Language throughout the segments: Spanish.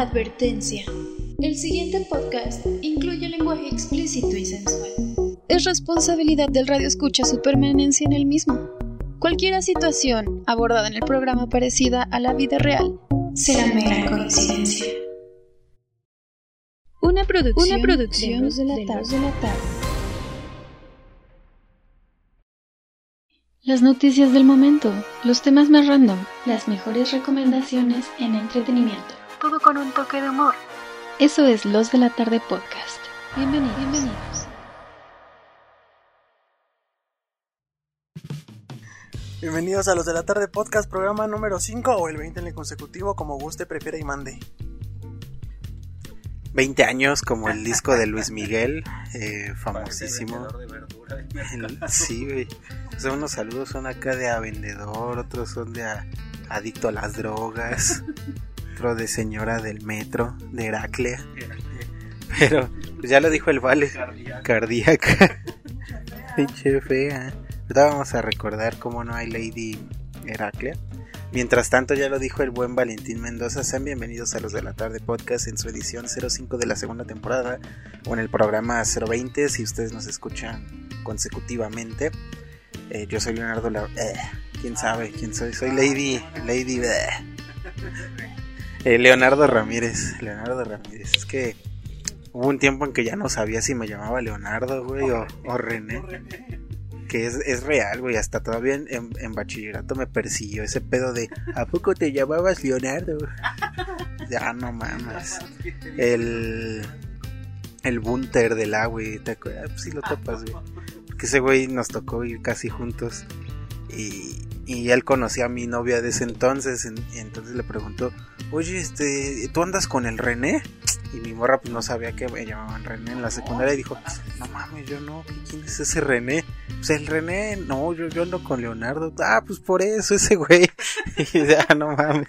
Advertencia. El siguiente podcast incluye lenguaje explícito y sensual. Es responsabilidad del radio escucha su permanencia en el mismo. Cualquier situación abordada en el programa parecida a la vida real será mera coincidencia. Una producción, Una producción de, la de la tarde. Las noticias del momento, los temas más random, las mejores recomendaciones en entretenimiento. Todo con un toque de humor. Eso es Los de la Tarde Podcast. Bienvenidos. Bienvenidos. Bienvenidos a Los de la Tarde Podcast, programa número 5 o el 20 en el consecutivo, como guste, prefiera y mande. 20 años como el disco de Luis Miguel, eh, famosísimo. sí, güey. O sea, unos saludos son acá de a vendedor, otros son de adicto a las drogas, de señora del metro, de Heraclea. Pero pues ya lo dijo el Vale, cardíaca. Pinche fea. Ahorita vamos a recordar cómo no hay Lady Heraclea. Mientras tanto, ya lo dijo el buen Valentín Mendoza, sean bienvenidos a los de la tarde podcast en su edición 05 de la segunda temporada o en el programa 020 si ustedes nos escuchan consecutivamente. Eh, yo soy Leonardo La... Eh, ¿Quién sabe quién soy? Soy Lady... Lady... Eh, Leonardo Ramírez. Leonardo Ramírez. Es que hubo un tiempo en que ya no sabía si me llamaba Leonardo, güey, o, René que es, es real, güey. Hasta todavía en, bachillerato me persiguió ese pedo de ¿A poco te llamabas Leonardo? ya no mames. El. El bunter del agua, güey. ¿Te acuerdas? Pues sí lo topas, güey. Porque ese güey nos tocó ir casi juntos. Y, y él conocía a mi novia de ese entonces. Y entonces le preguntó: Oye, este, ¿tú andas con el René? Y mi morra pues no sabía que me llamaban René en la secundaria y dijo, no mames, yo no, ¿quién es ese René? Pues el René, no, yo, yo ando con Leonardo. Ah, pues por eso ese güey. y ya, no mames.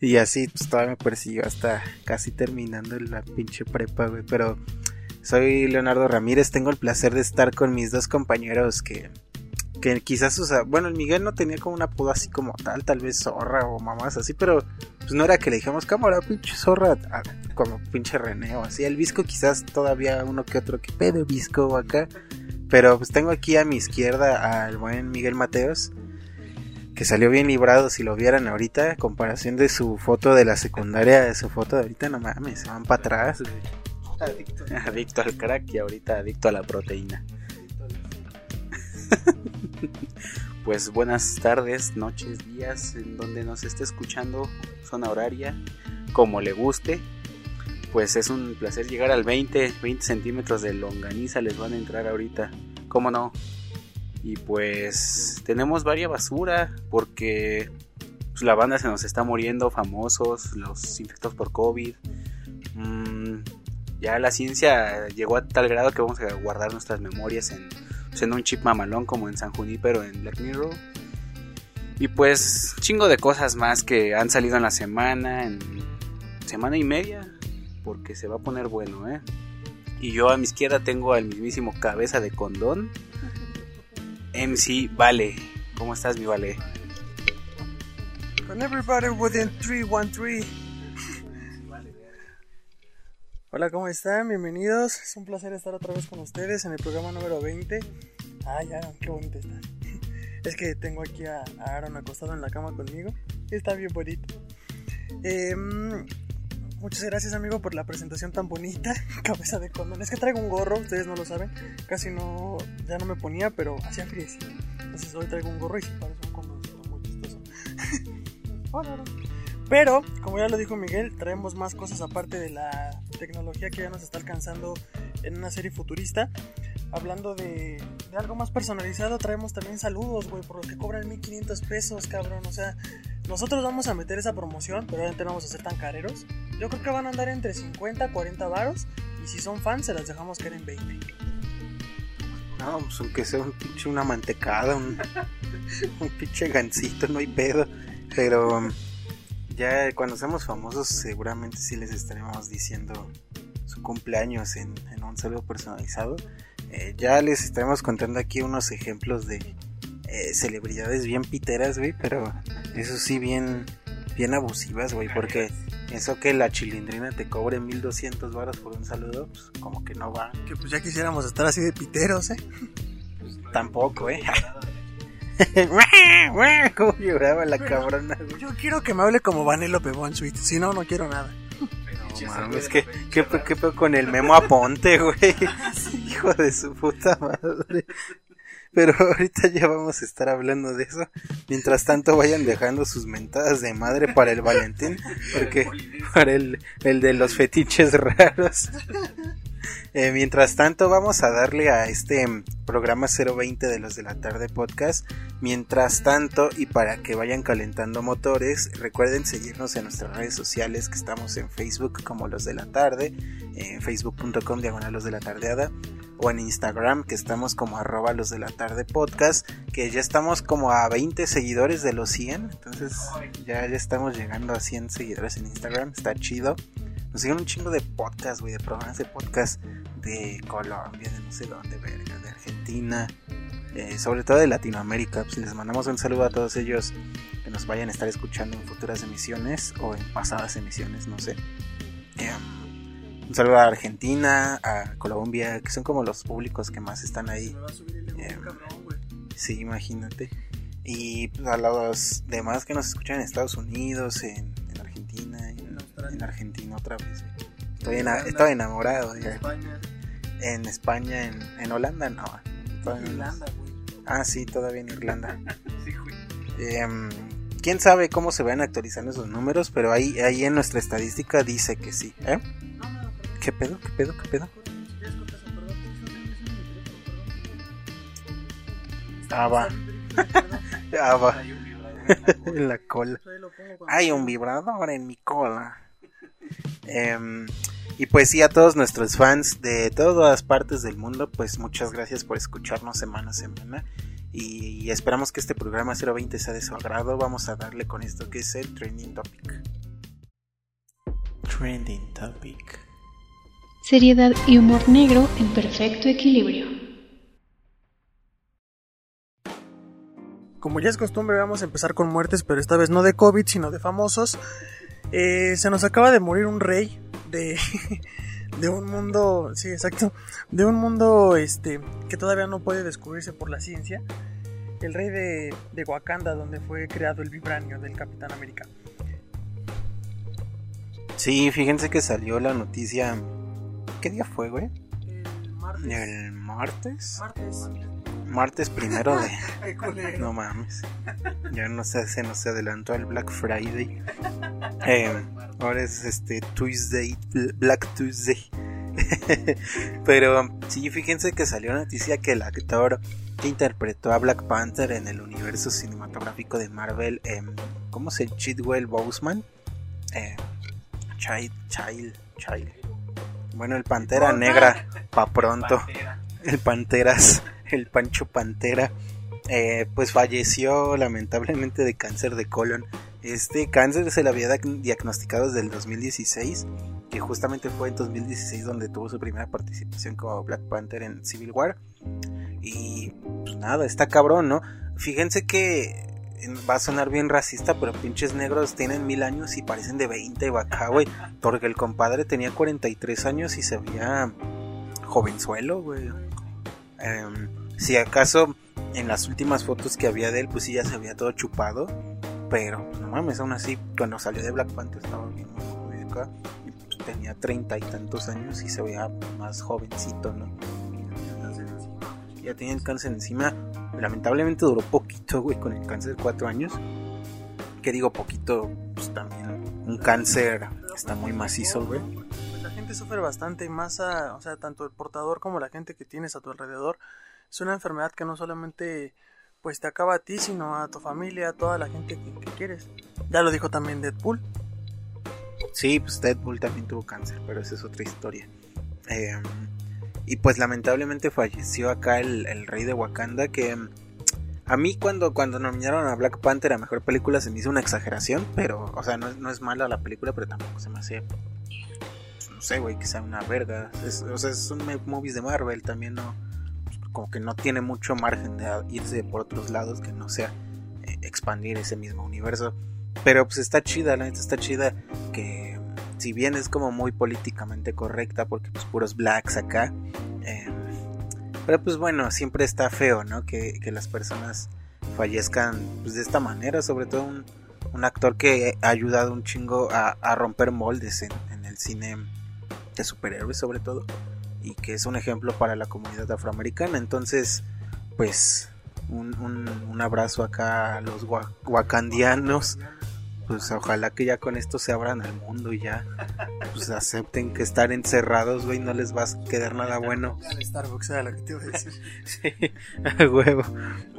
Y así, pues todavía me persiguió hasta casi terminando la pinche prepa, güey. Pero soy Leonardo Ramírez, tengo el placer de estar con mis dos compañeros que que quizás, o sea, bueno, el Miguel no tenía como un apodo así como tal, tal vez zorra o mamás así, pero pues no era que le dijéramos cámara, pinche zorra, como pinche René o así. El Visco quizás todavía uno que otro, que pedo Visco acá. Pero pues tengo aquí a mi izquierda al buen Miguel Mateos, que salió bien librado si lo vieran ahorita, comparación de su foto de la secundaria, de su foto de ahorita, no mames, se van para atrás. Adicto. adicto al crack y ahorita adicto a la proteína. pues buenas tardes, noches, días, en donde nos esté escuchando, zona horaria, como le guste. Pues es un placer llegar al 20, 20 centímetros de longaniza, les van a entrar ahorita, ¿cómo no? Y pues tenemos varias basura porque pues, la banda se nos está muriendo, famosos, los infectados por COVID. Mm, ya la ciencia llegó a tal grado que vamos a guardar nuestras memorias en siendo un chip mamalón como en San Junípero en Black Mirror. Y pues chingo de cosas más que han salido en la semana, en semana y media, porque se va a poner bueno, ¿eh? Y yo a mi izquierda tengo al mismísimo cabeza de condón, MC Vale. ¿Cómo estás, mi Vale? Con everybody within 313. Hola, ¿cómo están? Bienvenidos. Es un placer estar otra vez con ustedes en el programa número 20. Ay, Aaron, qué bonito está. Es que tengo aquí a, Aaron acostado en la cama conmigo. Está bien bonito. Em, muchas gracias, amigo, por la presentación tan bonita. Cabeza de condón. Es que traigo un gorro, ustedes no lo saben. Casi no, ya no me ponía, pero hacía frío. Entonces hoy traigo un gorro y sí parece un condoncito muy chistoso. Hola, Aaron. Pero, como ya lo dijo Miguel, traemos más cosas aparte de la tecnología que ya nos está alcanzando en una serie futurista. Hablando de, algo más personalizado, traemos también saludos, güey, por los que cobran 1500 pesos, cabrón. O sea, nosotros vamos a meter esa promoción, pero obviamente no vamos a ser tan careros. Yo creo que van a andar entre 50 y 40 varos. Y si son fans, se las dejamos caer en 20. No, pues aunque sea un pinche una mantecada, un, un pinche gancito, no hay pedo. Pero ya cuando seamos famosos seguramente sí les estaremos diciendo su cumpleaños en, un saludo personalizado. Eh, ya les estaremos contando aquí unos ejemplos de eh, celebridades bien piteras, güey, pero eso sí bien, bien abusivas, güey, porque Eso que la chilindrina te cobre 1200 varos por un saludo, pues como que no va. Que pues ya quisiéramos estar así de piteros, ¿eh? Tampoco, ¿eh? ¿Cómo lloraba la cabrona? güey? Yo quiero que me hable como Vanellope Von Sweet, si no, no quiero nada. No mames, ¿qué, qué, qué pedo con el Memo Aponte, güey? Hijo de su puta madre. Pero ahorita ya vamos a estar hablando de eso. Mientras tanto, vayan dejando sus mentadas de madre para el Valentín. Porque para el, el de los fetiches raros. Eh, mientras tanto, vamos a darle a este programa 020 de los de la tarde podcast. Mientras tanto, y para que vayan calentando motores, recuerden seguirnos en nuestras redes sociales que estamos en Facebook como los de la tarde, en facebook.com diagonal los de la tardeada, o en Instagram que estamos como arroba los de la tarde podcast, que ya estamos como a 20 seguidores de los 100, entonces ya, ya estamos llegando a 100 seguidores en Instagram, está chido. Nos siguen un chingo de podcast, güey, de programas de podcast de Colombia, de no sé dónde, verga, de Argentina, eh, sobre todo de Latinoamérica. Pues les mandamos un saludo a todos ellos que nos vayan a estar escuchando en futuras emisiones o en pasadas emisiones, no sé. Eh, un saludo a Argentina, a Colombia, que son como los públicos que más están ahí. Me va a subir el ego, Eh. Sí, imagínate. Y pues, a los demás que nos escuchan en Estados Unidos, en, en Argentina, en Argentina otra vez. Estoy, estoy enamorado. En ya. España, En España, en, en Holanda, no. En. Irlanda, güey. Ah, sí, todavía en Irlanda. Sí, güey. Em, Quién sabe cómo se van actualizando esos números, pero ahí, ahí en nuestra estadística dice que sí. ¿eh? ¿Qué pedo? ¿Qué pedo? ¿Qué pedo? Ah, va. Ah, va. En la cola. En Hay un vibrador en mi cola. Em, y pues sí, a todos nuestros fans de todas partes del mundo, pues muchas gracias por escucharnos semana a semana. Y, y esperamos que este programa 020 sea de su agrado. Vamos a darle con esto que es el Trending Topic. Trending Topic. Seriedad y humor negro en perfecto equilibrio. Como ya es costumbre, vamos a empezar con muertes, pero esta vez no de COVID, sino de famosos. Eh, se nos acaba de morir un rey de, de un mundo, sí, exacto, de un mundo este, que todavía no puede descubrirse por la ciencia. El rey de, de Wakanda, donde fue creado el vibranio del Capitán América. Sí, fíjense que salió la noticia. ¿Qué día fue, güey? El martes. El martes. Martes. Martes primero de. No mames. Ya no sé, se nos adelantó el Black Friday. Eh, ahora es este Tuesday, Black Tuesday. Pero sí, fíjense que salió noticia que el actor que interpretó a Black Panther en el universo cinematográfico de Marvel, em, ¿cómo se Chidwell Boseman? Eh, Child, Child, Child. Bueno, el Pantera Negra, pa' pronto el Panteras, el Pancho Pantera, eh, pues falleció lamentablemente de cáncer de colon. Este cáncer se le había diag- diagnosticado desde el 2016, que justamente fue en 2016 donde tuvo su primera participación como Black Panther en Civil War. Y pues nada, está cabrón, ¿no? Fíjense que va a sonar bien racista, pero pinches negros tienen mil años y parecen de 20 acá, güey. Porque el compadre tenía 43 años y se veía jovenzuelo, güey. Em, si acaso en las últimas fotos que había de él, pues sí ya se había todo chupado. Pero pues, no mames, aún así, cuando salió de Black Panther estaba bien acá. Y pues, tenía treinta y tantos años y se veía más jovencito, ¿no? Ya tenía el cáncer encima. Lamentablemente duró poquito, güey, con el cáncer, cuatro años. Que digo poquito, pues también un cáncer está muy macizo, güey. Pues la gente sufre bastante más a, o sea, tanto el portador como la gente que tienes a tu alrededor. Es una enfermedad que no solamente pues te acaba a ti, sino a tu familia, a toda la gente que, quieres. Ya lo dijo también Deadpool. Sí, pues Deadpool también tuvo cáncer, pero esa es otra historia. Eh, y pues lamentablemente falleció acá el, rey de Wakanda que mm, a mí cuando, cuando nominaron a Black Panther a Mejor Película se me hizo una exageración, pero, o sea, no, es- no es mala la película, pero tampoco se me hace, pues, no sé, güey, que sea una verga. O sea, son movies de Marvel, también no, como que no tiene mucho margen de irse por otros lados que no sea eh, expandir ese mismo universo. Pero pues está chida, la neta está chida que si bien es como muy políticamente correcta, porque pues puros blacks acá, eh, pero pues bueno, siempre está feo, ¿no? Que, que las personas fallezcan pues, de esta manera, sobre todo un, un actor que ha ayudado un chingo a, a romper moldes en, en, el cine de superhéroes sobre todo, y que es un ejemplo para la comunidad afroamericana, entonces pues un, un, un abrazo acá a los wakandianos pues ojalá que ya con esto se abran al mundo y ya pues acepten que estar encerrados, güey, no les va a quedar nada bueno. Starbucks era lo que te iba a decir. sí, a huevo.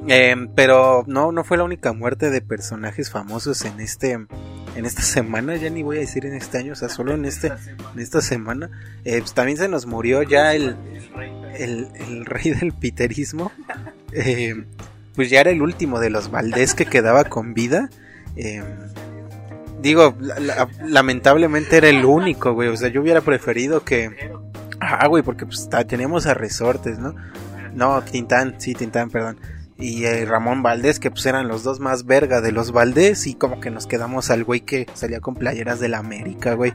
Eh, pero no, no fue la única muerte de personajes famosos en este en esta semana, ya ni voy a decir en este año, o sea, solo en este en esta semana. Eh, pues también se nos murió ya el el, rey del piterismo. Eh, pues ya era el último de los Valdés que quedaba con vida. Eh, digo, la, la, lamentablemente era el único, güey. O sea, yo hubiera preferido que. Ah, güey, porque pues teníamos a resortes, ¿no? No, Tintán, sí, Tintán, perdón. Y eh, Ramón Valdés, que pues eran los dos más verga de los Valdés. Y como que nos quedamos al güey que salía con playeras de la América, güey.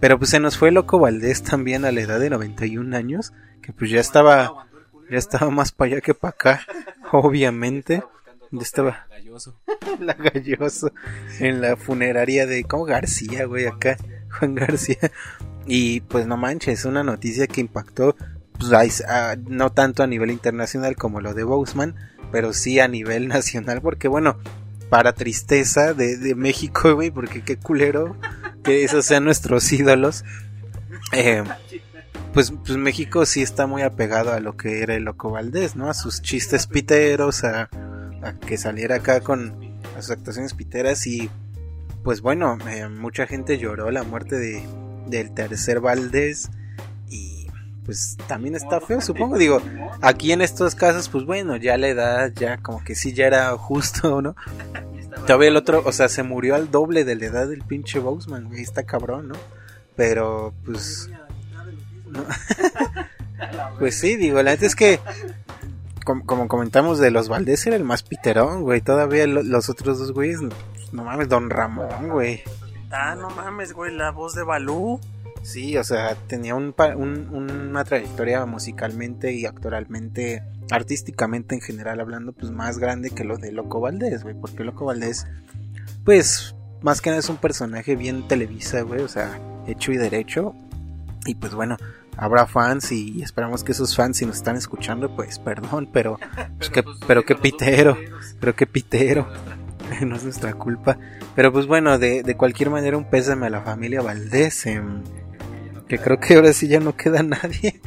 Pero pues se nos fue loco Valdés también a la edad de 91 años. Que pues ya estaba. Ya estaba más para allá que para acá, obviamente. Ya estaba. Galloso. la Galloso. En la funeraria de. ¿Cómo García, güey? Acá. Juan García. Y pues no manches, una noticia que impactó. Pues, a, no tanto a nivel internacional como lo de Bousman. Pero sí a nivel nacional. Porque bueno. Para tristeza de, de México, güey. Porque qué culero. Que esos sean nuestros ídolos. Eh, pues, pues México sí está muy apegado a lo que era el Loco Valdés, ¿no? A sus chistes piteros, a, que saliera acá con sus actuaciones piteras y pues bueno, eh, mucha gente lloró la muerte de, del tercer Valdés pues también está feo, supongo, digo, aquí en estos casos pues bueno, ya la edad ya como que sí ya era justo, ¿no? Todavía el otro, o sea, se murió al doble de la edad del pinche Bousman, güey, está cabrón, ¿no? Pero pues... No. pues sí, digo, la neta es que como, como, comentamos de los Valdés era el más piterón, güey. Todavía lo, los otros dos güeyes, no mames, Don Ramón, güey. Ah, no mames, güey, la voz de Balú. Sí, o sea, tenía un, un, una trayectoria musicalmente y actoralmente, artísticamente en general hablando, pues más grande que lo de Loco Valdés, güey. Porque Loco Valdés, pues, más que nada es un personaje bien televisa, güey, o sea, hecho y derecho. Y pues bueno, habrá fans y esperamos que esos fans si nos están escuchando pues perdón pero pues que, pero qué pitero pero qué pitero no es nuestra culpa pero pues bueno de, de cualquier manera un pésame a la familia Valdés eh, que creo que ahora sí ya no queda nadie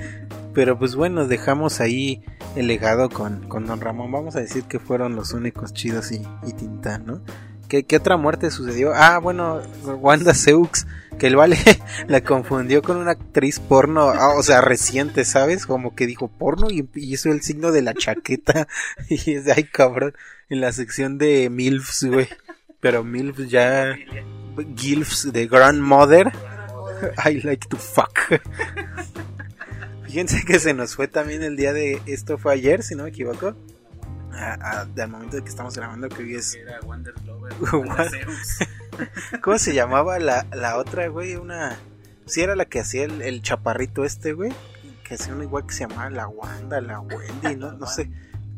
pero pues bueno dejamos ahí el legado con, con Don Ramón vamos a decir que fueron los únicos chidos y, y Tintán no ¿Qué, ¿Qué, otra muerte sucedió? Ah, bueno, Wanda Seux, que el vale la confundió con una actriz porno, ah, o sea, reciente, ¿sabes? Como que dijo porno y, y hizo el signo de la chaqueta. Y es de, ay, cabrón, en la sección de MILFs, güey. Pero MILFs ya... GILFs de Grandmother. I like to fuck. Fíjense que se nos fue también el día de... Esto fue ayer, si no me equivoco. A, a, al momento de que estamos grabando que hoy es Era Wonder Lover, ¿Cómo se llamaba la, la otra, güey? Una sí era la que hacía el, el chaparrito este, güey, que hacía una igual que se llamaba la Wanda, la Wendy, no, no sé.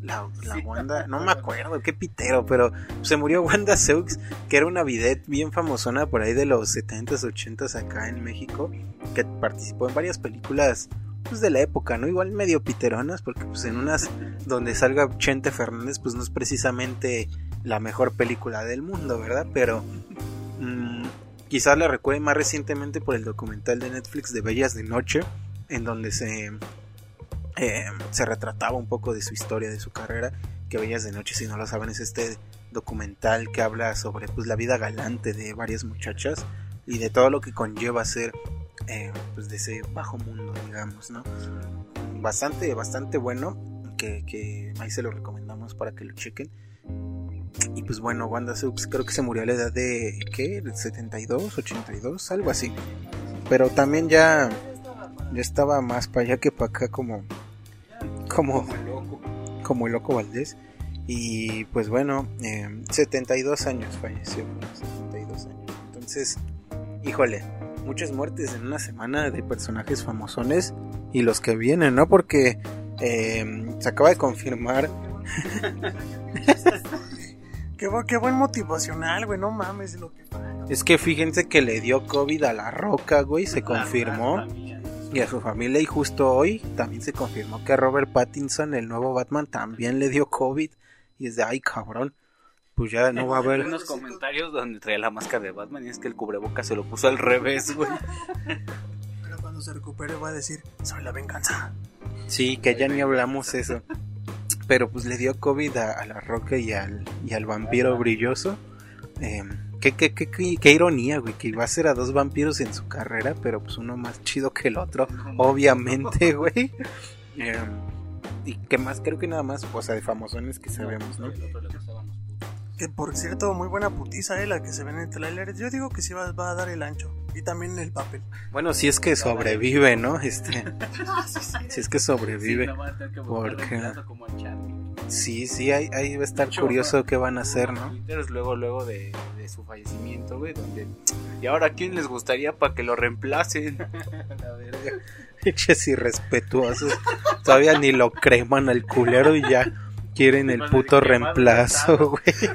La, la Wanda, no me acuerdo, qué pitero, pero se murió Wanda Seux, que era una vidette bien famosona por ahí de los 70s, 80s acá en México, que participó en varias películas pues de la época, ¿no? Igual medio piteronas, porque pues en unas donde salga Chente Fernández, pues no es precisamente la mejor película del mundo, ¿verdad? Pero mmm, quizás la recuerde más recientemente por el documental de Netflix de Bellas de Noche, en donde se, eh, se retrataba un poco de su historia, de su carrera, que Bellas de Noche, si no lo saben, es este documental que habla sobre pues la vida galante de varias muchachas y de todo lo que conlleva ser eh, pues de ese bajo mundo, digamos, ¿no? Bastante, bastante bueno, que, que ahí se lo recomendamos para que lo chequen. Y pues bueno, Wanda Seux creo que se murió a la edad de, ¿qué? 72, 82, algo así. Pero también ya, ya estaba más para allá que para acá como, como, como el loco Valdés. Y pues bueno, eh, 72 años falleció, 72 años. Entonces, híjole, muchas muertes en una semana de personajes famosones y los que vienen, ¿no? Porque eh, se acaba de confirmar. qué, qué buen motivacional, güey, no mames lo que Es que fíjense que le dio COVID a la roca, güey, se confirmó. Y a su familia, y justo hoy también se confirmó que a Robert Pattinson, el nuevo Batman, también le dio COVID. Y es de, ay, cabrón, pues ya no va a Hay haber. unos comentarios donde traía la máscara de Batman y es que el cubrebocas se lo puso al revés, güey. Pero cuando se recupere va a decir, soy la venganza. Sí, que ya ni hablamos eso. Pero pues le dio COVID a, a la roca y al, y al vampiro brilloso. Eh, qué, qué, qué, qué- qué ironía, güey, que iba a ser a dos vampiros en su carrera, pero pues uno más chido que el otro, obviamente, güey. Eh, y que más, creo que nada más, o sea, de famosones que sabemos, ¿no? Que por cierto, muy buena putiza, eh, la que se ve en el trailer. Yo digo que sí va, va a dar el ancho. Y también el papel. Bueno, si es que sobrevive, ¿no? Este, si es que sobrevive. porque- Sí, sí, ahí, ahí va a estar curioso qué van a hacer, ¿no? Luego, luego de, de su fallecimiento, güey, donde... ¿Y ahora quién les gustaría para que lo reemplacen? La verga. Pinches irrespetuosos. Todavía ni lo creman al culero y ya quieren el puto reemplazo, güey.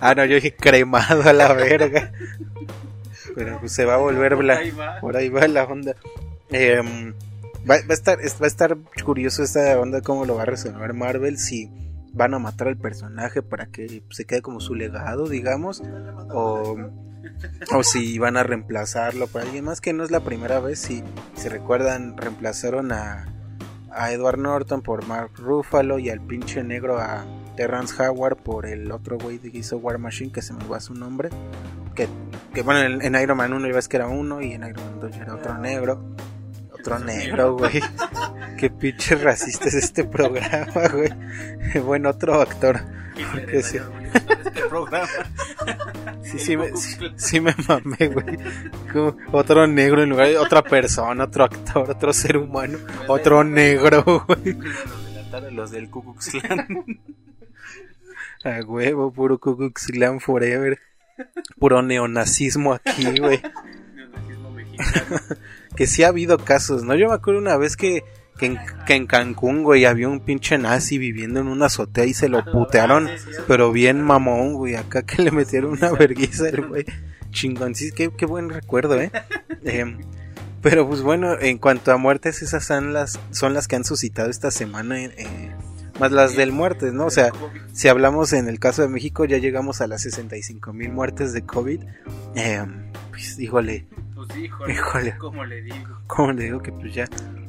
Ah, no, yo dije cremado a la verga. Pero pues se va a volver bla. Ahí va. Por ahí va la onda. Em, va, va a estar, es- va a estar curioso esta onda cómo lo va a resolver Marvel si van a matar al personaje para que se quede como su legado, digamos, o, o si van a reemplazarlo por alguien más, que no es la primera vez, si se recuerdan, reemplazaron a, a Edward Norton por Mark Ruffalo y al pinche negro a Terrence Howard por el otro güey que hizo War Machine, que se me va su nombre, que, que bueno, en, en Iron Man 1 ya ves que era uno y en Iron Man 2 ya era otro negro. Otro negro, güey. Qué pinche racista es este programa, güey. Bueno, otro actor. Porque sí, Este programa. sí, sí me, sí, sí me mamé, güey. Como Otro negro en lugar de otra persona, otro actor, otro ser humano. Otro negro, güey. Los del Ku Klux Klan. A huevo, puro Ku Klux Klan forever. Puro neonazismo aquí, güey. Neonazismo mexicano. Que sí ha habido casos, ¿no? Yo me acuerdo una vez que, que, en, que en Cancún, güey, había un pinche nazi viviendo en una azotea y se lo putearon, pero bien mamón, güey. Acá que le metieron una vergüenza el güey. Chingón, sí, qué, qué buen recuerdo, ¿eh? Em, pero pues bueno, en cuanto a muertes, esas son las, son las que han suscitado esta semana, eh, más las del muertes, ¿no? O sea, si hablamos en el caso de México, ya llegamos a las 65 mil muertes de COVID. Em, pues, híjole, Pues híjole, Híjole. ¿cómo le digo? como le digo que pues ya.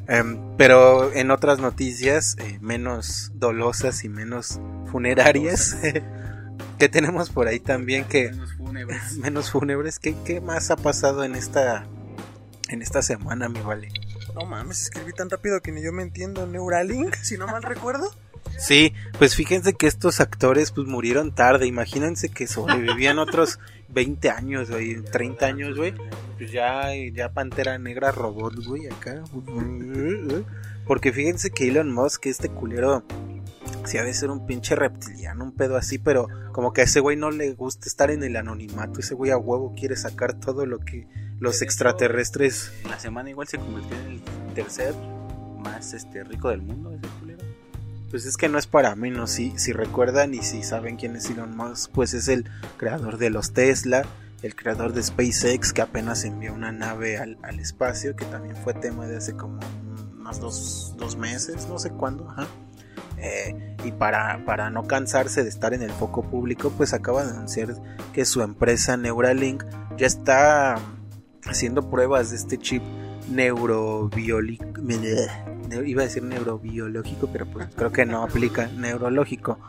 Em, pero en otras noticias eh, menos dolosas y menos funerarias que tenemos por ahí también que Menos fúnebres. menos fúnebres. ¿Qué, qué más ha pasado en esta en esta semana, mi vale? No mames, escribí tan rápido que ni yo me entiendo. Neuralink, si no mal recuerdo. Sí, pues fíjense que estos actores pues murieron tarde. Imagínense que sobrevivían otros 20 años, güey, 30 años, güey. Pues ya, ya Pantera Negra robot, güey, acá. Porque fíjense que Elon Musk, este culero, sí ha de ser un pinche reptiliano, un pedo así, pero como que a ese güey no le gusta estar en el anonimato. Ese güey a huevo quiere sacar todo lo que los extraterrestres la semana igual se convirtió en el tercer más este rico del mundo, ese culero. Pues es que no es para menos, si, si recuerdan y si saben quién es Elon Musk, pues es el creador de los Tesla, el creador de SpaceX, que apenas envió una nave al, al espacio, que también fue tema de hace como unos dos, dos meses, no sé cuándo, ajá. Eh, y para, para no cansarse de estar en el foco público, pues acaba de anunciar que su empresa Neuralink ya está haciendo pruebas de este chip neurobiológico. Iba a decir neurobiológico, pero pues creo que no aplica. Neurológico.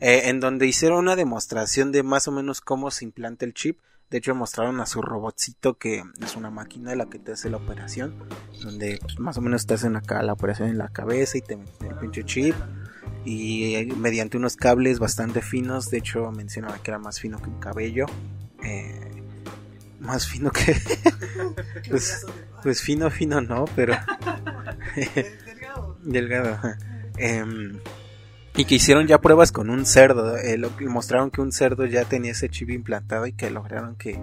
eh, en donde hicieron una demostración de más o menos cómo se implanta el chip. De hecho, mostraron a su robotcito que es una máquina la que te hace la operación. Donde pues, más o menos te hacen acá la operación en la cabeza y te meten el pinche chip. Y eh, mediante unos cables bastante finos. De hecho, mencionaba que era más fino que un cabello. eh, más fino que. pues, pues fino, fino no, pero. Delgado. Em, Y que hicieron ya pruebas con un cerdo. eh, lo mostraron que un cerdo ya tenía ese chip implantado y que lograron que,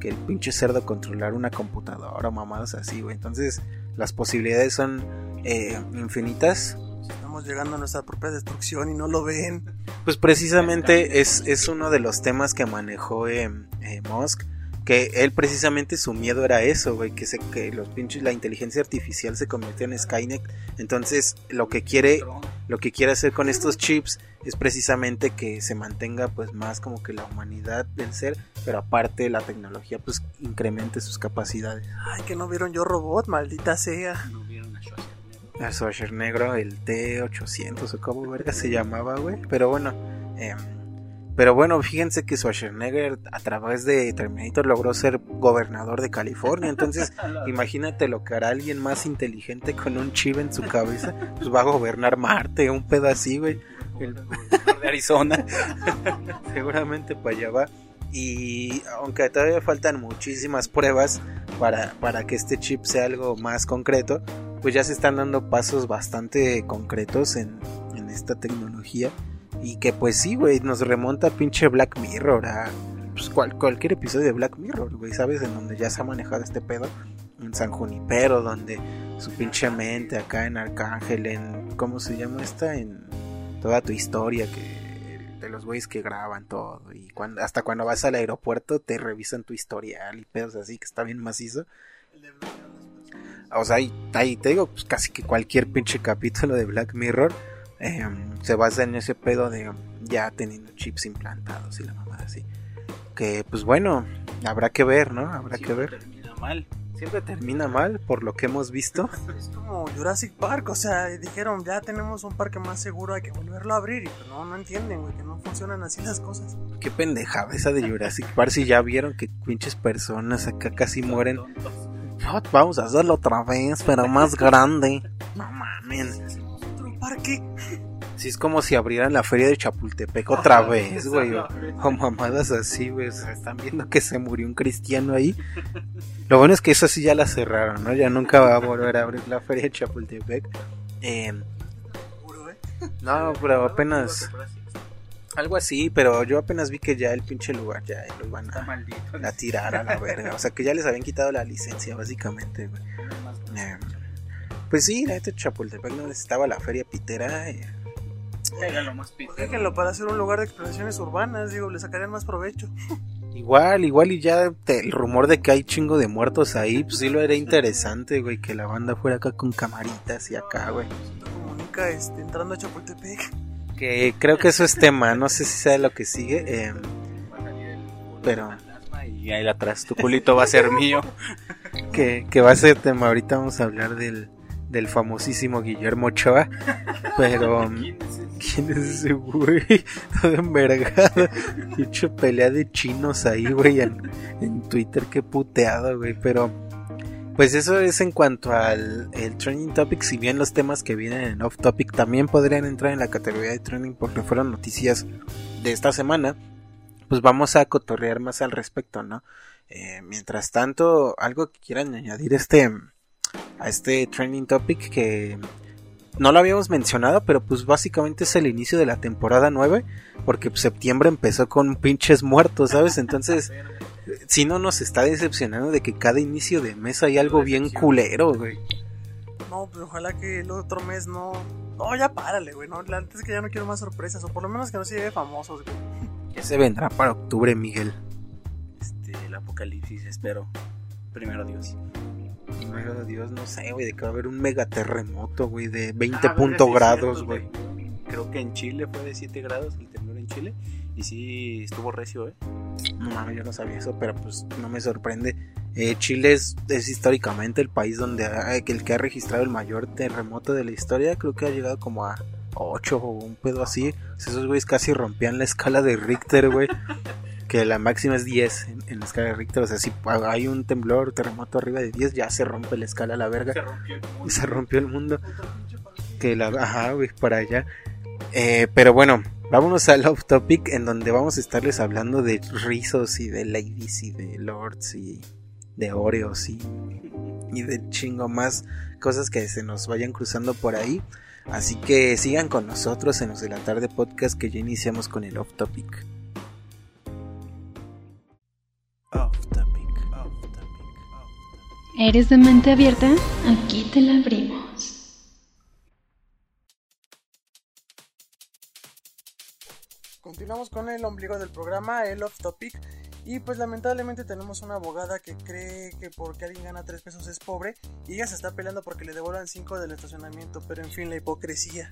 que el pinche cerdo controlara una computadora o mamadas así, güey. Entonces, las posibilidades son eh, infinitas. Estamos llegando a nuestra propia destrucción y no lo ven. Pues precisamente es, es uno de los temas que manejó eh, eh, Musk. Que él precisamente su miedo era eso, güey, que, se, que los pinches, la inteligencia artificial se convirtió en Skynet. Entonces, lo que quiere, lo que quiere hacer con estos chips es precisamente que se mantenga pues más como que la humanidad del ser, pero aparte la tecnología pues incremente sus capacidades. Ay, que no vieron yo robot, maldita sea. No vieron a Schwarzenegger. El Schwarzenegger, el T800 o como verga se llamaba, güey. Pero bueno, em, pero bueno, fíjense que Schwarzenegger a través de Terminator logró ser gobernador de California. Entonces, imagínate lo que hará alguien más inteligente con un chip en su cabeza. Pues va a gobernar Marte, un así, güey. El- de Arizona. seguramente para allá va. Y aunque todavía faltan muchísimas pruebas para, para que este chip sea algo más concreto, pues ya se están dando pasos bastante concretos en, en esta tecnología. Y que pues sí, güey, nos remonta a pinche Black Mirror, a pues, cual- cualquier episodio de Black Mirror, güey, ¿sabes? En donde ya se ha manejado este pedo. En San Junipero, donde su pinche mente acá en Arcángel, en... ¿Cómo se llama esta? En toda tu historia que de los güeyes que graban todo y cuando, hasta cuando vas al aeropuerto te revisan tu historial y pedos así que está bien macizo. O sea, ahí, ahí te digo, pues casi que cualquier pinche capítulo de Black Mirror eh, se basa en ese pedo de ya teniendo chips implantados y la mamada así. Que pues bueno, habrá que ver, ¿no? Habrá que ver. Termina mal. Siempre termina mal por lo que hemos visto. Es como Jurassic Park, o sea, dijeron, ya tenemos un parque más seguro, hay que volverlo a abrir. Y pues no, no entienden, güey, que no funcionan así las cosas. Qué pendejada esa de Jurassic Park. Si ya vieron que pinches personas acá casi mueren. No, vamos a hacerlo otra vez, pero más grande. No mames. Parque. Si es como si abrieran la feria de Chapultepec otra vez, güey. O, o mamadas así, güey. Están viendo que se murió un cristiano ahí. Lo bueno es que eso sí ya la cerraron, ¿no? Ya nunca va a volver a abrir la feria de Chapultepec. Eh, no, pero apenas. Algo así, pero yo apenas vi que ya el pinche lugar ya lo iban a, tirar a la verga. O sea, que ya les habían quitado la licencia, básicamente, güey. Eh, pues sí, la neta Chapultepec no necesitaba la feria pitera. eh. Era lo más pito. Déjenlo para hacer un lugar de exploraciones urbanas, digo, le sacarían más provecho. Igual, igual y ya te- el rumor de que hay chingo de muertos ahí, pues sí lo era interesante, güey, que la banda fuera acá con camaritas y acá, güey. Se comunica este, entrando a Chapultepec. Que creo que eso es tema, no sé si sea lo que sigue, eh, pero Y ahí atrás, tu culito va a ser mío. que, que va a ser tema. Ahorita vamos a hablar del, del famosísimo Guillermo Ochoa, pero... um, ¿Quién es ese güey? Todo envergado. Dicho pelea de chinos ahí, güey, en, en Twitter. Qué puteado, güey. Pero, pues eso es en cuanto al el trending topic. Si bien los temas que vienen en off topic también podrían entrar en la categoría de trending porque fueron noticias de esta semana, pues vamos a cotorrear más al respecto, ¿no? Eh, mientras tanto, algo que quieran añadir este a este trending topic que no lo habíamos mencionado, pero pues básicamente es el inicio de la temporada 9, porque pues, septiembre empezó con pinches muertos, ¿sabes? Entonces, si no nos está decepcionando de que cada inicio de mes hay algo bien culero, güey. No, pues ojalá que el otro mes no. No, ya párale, güey. No, la neta es que ya no quiero más sorpresas. O por lo menos que no se lleve famosos, güey. Ya se vendrá para octubre, Miguel. Este, el apocalipsis, espero. Primero Dios. Primero de Dios, no sé, güey, de que va a haber un mega terremoto, güey, de 20 Ah, punto sí, grados, güey. Creo que en Chile fue de 7 grados el temblor en Chile. Y sí, estuvo recio, ¿eh? No mames, yo no sabía eso, pero pues no me sorprende. Eh, Chile es, es históricamente el país donde ha- el que ha registrado el mayor terremoto de la historia. Creo que ha llegado como a 8 o un pedo así. Esos güeyes casi rompían la escala de Richter, güey. que la máxima es 10 en, en la escala de Richter. O sea, si hay un temblor, terremoto arriba de 10, ya se rompe la escala a la verga. rompió el Y se rompió el mundo. Que la, ajá, güey, para allá. Eh, pero bueno, vámonos al off topic en donde vamos a estarles hablando de rizos y de ladies y de lords y, de Oreos y, y de chingo más cosas que se nos vayan cruzando por ahí. Así que sigan con nosotros en los de la tarde podcast que ya iniciamos con el off topic. ¿Eres de mente abierta? Aquí te la abrimos. Continuamos con el ombligo del programa, el off topic. Y pues lamentablemente tenemos una abogada que cree que porque alguien gana 3 pesos es pobre y ella se está peleando porque le devuelvan 5 del estacionamiento, pero en fin, la hipocresía.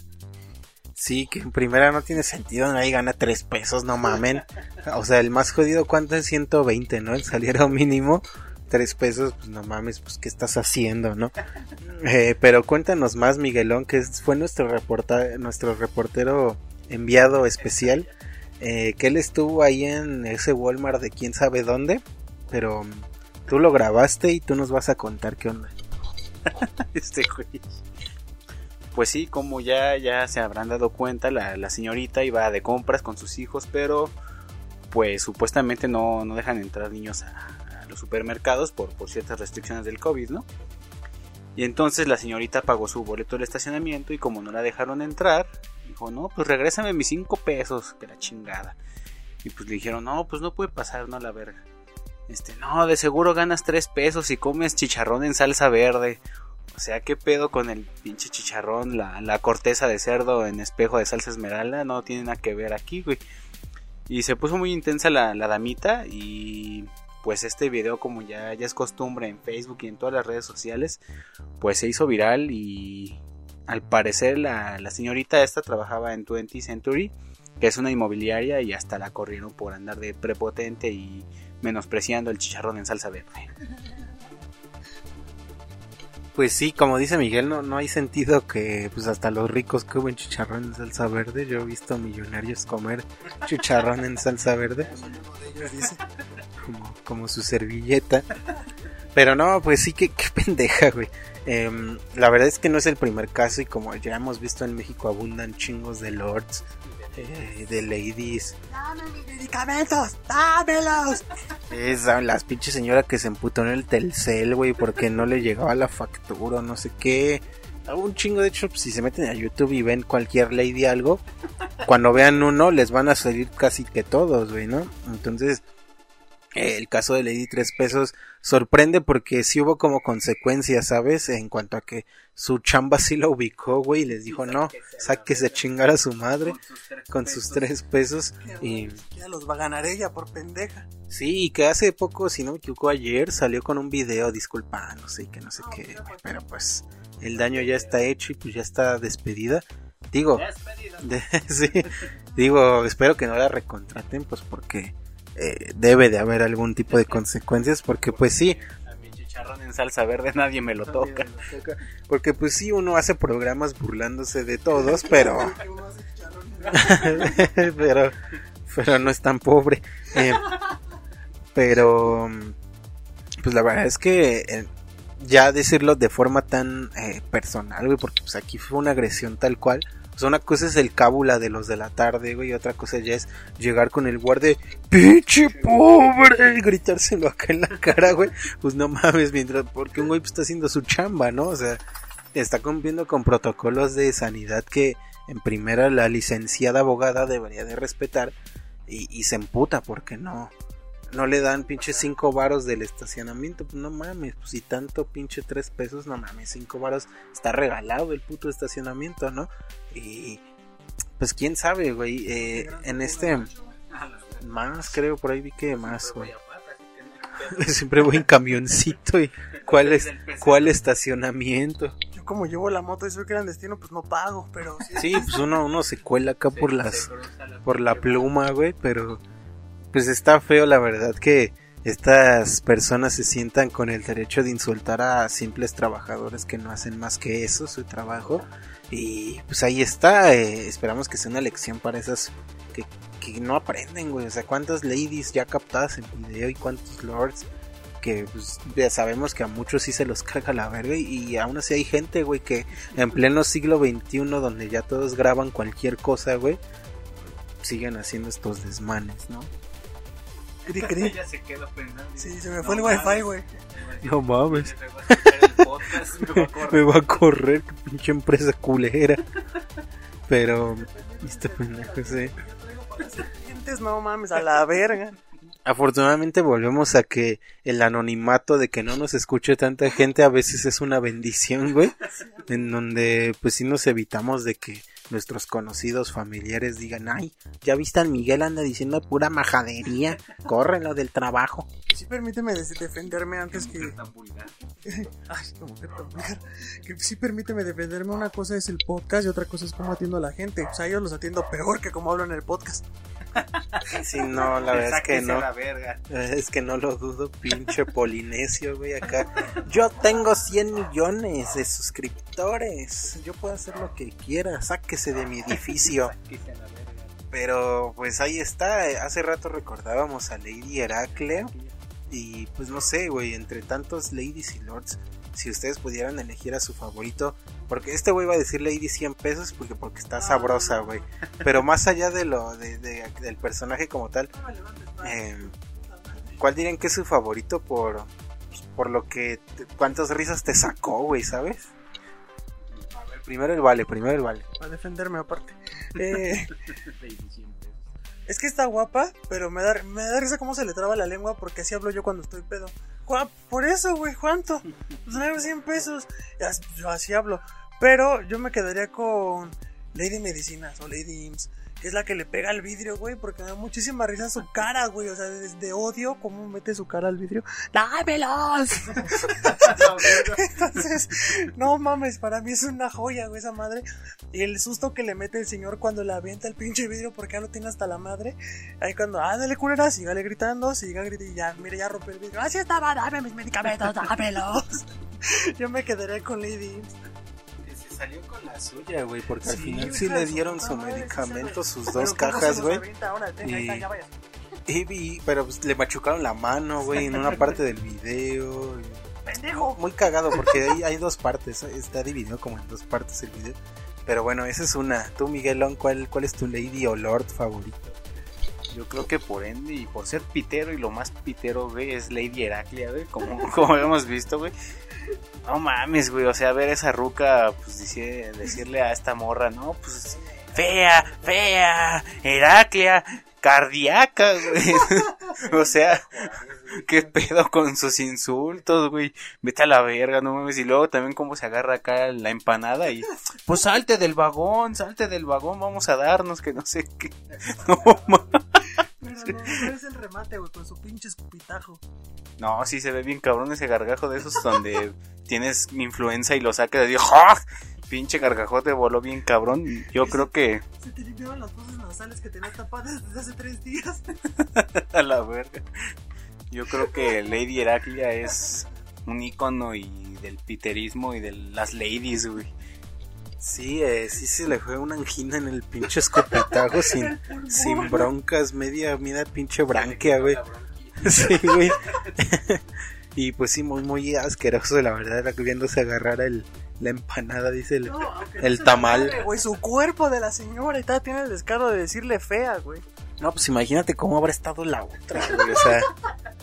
Sí, que en primera no tiene sentido, nadie gana 3 pesos, no mamen. O sea, el más jodido, ¿cuánto es? 120, ¿no? El salario mínimo, 3 pesos, pues no mames, pues ¿qué estás haciendo, no? Eh, pero cuéntanos más, Miguelón, que fue nuestro, reporta nuestro reportero enviado especial eh, que él estuvo ahí en ese Walmart de quién sabe dónde, pero tú lo grabaste y tú nos vas a contar qué onda. este güey. Pues sí, como ya, ya se habrán dado cuenta, la, señorita iba de compras con sus hijos, pero pues supuestamente no, no dejan entrar niños a, los supermercados por, por ciertas restricciones del COVID, ¿no? Y entonces la señorita pagó su boleto del estacionamiento y como no la dejaron entrar, dijo, no, pues regrésame mis cinco pesos, que la chingada. Y pues le dijeron, no, pues no puede pasar, no, la verga. Este, no, de seguro ganas tres pesos y comes chicharrón en salsa verde. O sea, ¿qué pedo con el pinche chicharrón? La, la corteza de cerdo en espejo de salsa esmeralda no tiene nada que ver aquí, güey. Y se puso muy intensa la, la damita y pues este video como ya, es costumbre en Facebook y en todas las redes sociales, pues se hizo viral y al parecer la, señorita esta trabajaba en 20 Century, que es una inmobiliaria y hasta la corrieron por andar de prepotente y menospreciando el chicharrón en salsa verde. Pues sí, como dice Miguel, no, no hay sentido que pues hasta los ricos comen chicharrón en salsa verde. Yo he visto millonarios comer chicharrón en salsa verde. Como, como su servilleta. Pero no, pues sí, que qué pendeja, güey. Em, la verdad es que no es el primer caso y como ya hemos visto en México abundan chingos de lords, eh, de ladies. ¡Dame mis medicamentos! ¡Dámelos! Es la pinche señora que se emputó en el Telcel, güey, porque no le llegaba la factura, no sé qué. Un chingo, de hecho, pues, si se meten a YouTube y ven cualquier lady algo, cuando vean uno les van a salir casi que todos, güey, ¿no? Entonces, el caso de Lady Tres Pesos sorprende porque sí hubo como consecuencias, ¿sabes? En cuanto a que su chamba sí la ubicó, güey, y les dijo, no, sáquese a chingar a su madre con sus tres pesos y... Ya los va a ganar ella por pendeja. Sí, y que hace poco, si no me equivoco, ayer salió con un video disculpándose y que no sé qué, pero pues el daño ya está hecho y pues ya está despedida. Digo, sí, digo, espero que no la recontraten, pues porque eh, debe de haber algún tipo de consecuencias porque pues sí chicharrón en salsa verde nadie me lo toca. porque pues sí uno hace programas burlándose de todos pero pero pero no es tan pobre. Eh, pero pues la verdad es que eh, ya decirlo de forma tan personal güey porque pues aquí fue una agresión tal cual una cosa es el cábula de los de la tarde, güey, y otra cosa ya es llegar con el guardia, pinche pobre, y gritárselo acá en la cara, güey. Pues no mames, mientras, porque un güey pues, está haciendo su chamba, ¿no? O sea, está cumpliendo con protocolos de sanidad que en primera la licenciada abogada debería de respetar y, y se emputa porque no, no le dan pinche 5 varos del estacionamiento. Pues no mames, pues si tanto pinche 3 pesos, no mames, 5 varos está regalado el puto estacionamiento, ¿no? Y pues quién sabe, güey. Eh, en este más creo por ahí vi que más, güey. Siempre voy en camioncito y cuál es cuál estacionamiento. Yo como llevo la moto y soy clandestino, pues no pago, pero sí, pues uno uno se cuela acá por las por la pluma, güey, pero pues está feo la verdad que estas personas se sientan con el derecho de insultar a simples trabajadores que no hacen más que eso, su trabajo. Y pues ahí está, eh, esperamos que sea una lección para esas que, que, no aprenden, güey. O sea, cuántas ladies ya captadas en video y cuántos lords que pues, ya sabemos que a muchos sí se los carga la verga y, y aún así hay gente, güey, que en pleno siglo XXI donde ya todos graban cualquier cosa, güey, siguen haciendo estos desmanes, ¿no? Cri, cri. Ya se quedó pensando. Sí, se me fue el wifi, güey. No mames. Me va a correr. Qué pinche empresa culera. Pero, este pendejo, sí. No mames, a la verga. Afortunadamente volvemos a que el anonimato de que no nos escuche tanta gente a veces es una bendición, güey. En donde pues sí nos evitamos de que nuestros conocidos familiares digan, ay, ya viste al Miguel anda diciendo pura majadería, córrelo del trabajo. Sí, permíteme defenderme antes que. Tan vulgar. Ay, tan vulgar. Que sí, permíteme defenderme. Una cosa es el podcast y otra cosa es cómo atiendo a la gente. O sea, yo los atiendo peor que como hablo en el podcast. Sí, no, la verdad es que no. la verga. Es que no lo dudo, pinche polinesio, güey, acá. Yo tengo 100 millones de suscriptores. Yo puedo hacer lo que quiera. Sáquese de mi edificio. Pero pues ahí está. Hace rato recordábamos a Lady Heraclea. Y pues no sé, güey, entre tantos ladies y lords, si ustedes pudieran elegir a su favorito. Porque este güey va a decir Lady 100 pesos porque, porque está sabrosa, güey. Pero más allá de lo de, de- del personaje como tal, eh, ¿cuál dirían que es su favorito por, por lo que, cuántas risas te sacó, güey, ¿sabes? A ver, primero el vale, primero el vale. Para defenderme aparte. Eh, Lady 100 pesos. es que está guapa, pero me da, me da risa cómo se le traba la lengua porque así hablo yo cuando estoy pedo. Por eso, güey, ¿cuánto? Pues traigo 100 pesos. Yo así hablo. Pero yo me quedaría con Lady Medicinas o Lady Ims, que es la que le pega al vidrio, güey, porque me da muchísima risa su cara, güey. O sea, desde odio, cómo mete su cara al vidrio. ¡Dámelos! Entonces, no mames, para mí es una joya, güey, esa madre. Y el susto que le mete el señor cuando le avienta el pinche vidrio porque ya lo tiene hasta la madre. Ahí cuando, ándale, culera, sígale gritando, siga gritando y ya, mire, ya rompe el vidrio. Así estaba, dame mis medicamentos, dámelos. Yo me quedaré con Lady salió con la suya, güey, porque al final sí le dieron su madre, medicamento, sí, sus Pero dos ¿cómo se cajas, güey. Y- ya vaya. Y vi- pero pues, le machucaron la mano, güey, en una parte del video. y- ¡Pendejo! Muy cagado, porque ahí hay dos partes. Está dividido como en dos partes el video. Pero bueno, esa es una. Tú, Miguelón, ¿cuál, cuál es tu Lady o Lord favorito? Yo creo que por ende y por ser pitero y lo más pitero, güey, es Lady Heraclea, güey, como, como hemos visto, güey. No mames, güey, o sea, ver esa ruca, pues decirle a esta morra, no, pues fea, fea, Heraclea, cardíaca, güey. o sea, qué pedo con sus insultos, güey. Vete a la verga, no mames. Y luego también cómo se agarra acá la empanada y, pues salte del vagón, salte del vagón, vamos a darnos, que no sé qué. No mames. Pero no, no es el remate, güey, con su pinche escupitajo. No, sí se ve bien cabrón ese gargajo de esos donde tienes influenza y lo sacas de ¡Ah! Pinche gargajote voló bien cabrón. Yo creo que Se te limpiaban las fosas nasales que tenías tapadas desde hace tres días. a la verga. Yo creo que Lady Heraclea es un icono y del piterismo y de las ladies, güey. Sí, eh, sí se le fue una angina en el pinche escopetajo sin, sin broncas, media, media pinche branquia, güey. Sí, güey. y pues sí, muy, muy asqueroso, la verdad, era que viéndose agarrar el, la empanada, dice el, No, no tamal. madre, Güey, su cuerpo de la señora y todavía tiene el descaro de decirle fea, güey. No, pues imagínate cómo habrá estado la otra, güey. O sea,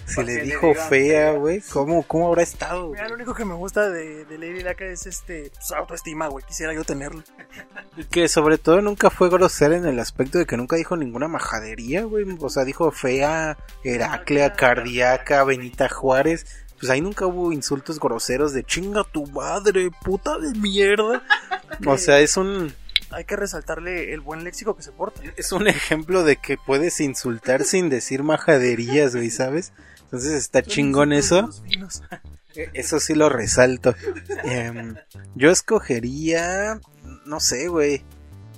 si le dijo fea, güey, ¿cómo, ¿cómo habrá estado? Mira, lo único que me gusta de, de Lady Laca es este, pues, autoestima, güey. Quisiera yo tenerlo. Y que sobre todo nunca fue grosera en el aspecto de que nunca dijo ninguna majadería, güey. O sea, dijo fea, Heraclea, cardíaca, Benita Juárez. Pues ahí nunca hubo insultos groseros de chinga tu madre, puta de mierda. O sea, es un, Hay que resaltarle el buen léxico que se porta. es un ejemplo de que puedes insultar sin decir majaderías, güey, ¿sabes? Entonces está chingón eso. Finos. Eso sí lo resalto. Em, yo escogería. No sé, güey.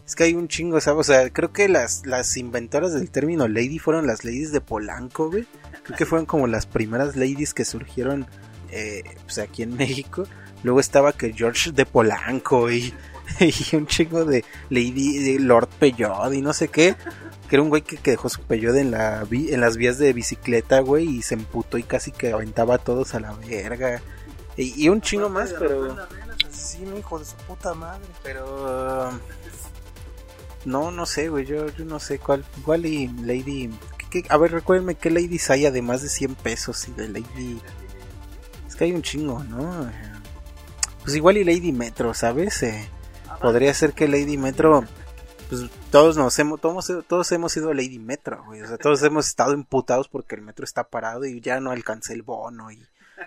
Es que hay un chingo, ¿sabes? O sea, creo que las, las inventoras del término lady fueron las ladies de Polanco, güey. Creo que fueron como las primeras ladies que surgieron eh, pues aquí en México. Luego estaba que George de Polanco y, y un chingo de Lady de Lord Peyot y no sé qué. Que era un güey que, que dejó su Peyot en, la, vi- en las vías de bicicleta, güey, y se emputó y casi que aventaba a todos a la verga. Y, y un chingo más, pero... Asesino, hijo de su puta madre. Pero... um, No, no sé, güey, yo, yo no sé cuál. Igual y Lady... qué- a ver, recuérdenme qué ladies hay además de 100 pesos y de Lady. Es que hay un chingo, ¿no? Eh, Pues igual y Lady Metro, ¿sabes? Eh, podría ser que Lady Metro. Pues todos nos hemos, todos, todos hemos ido a Lady Metro, güey. O sea, todos hemos estado imputados porque el metro está parado y ya no alcancé el bono y.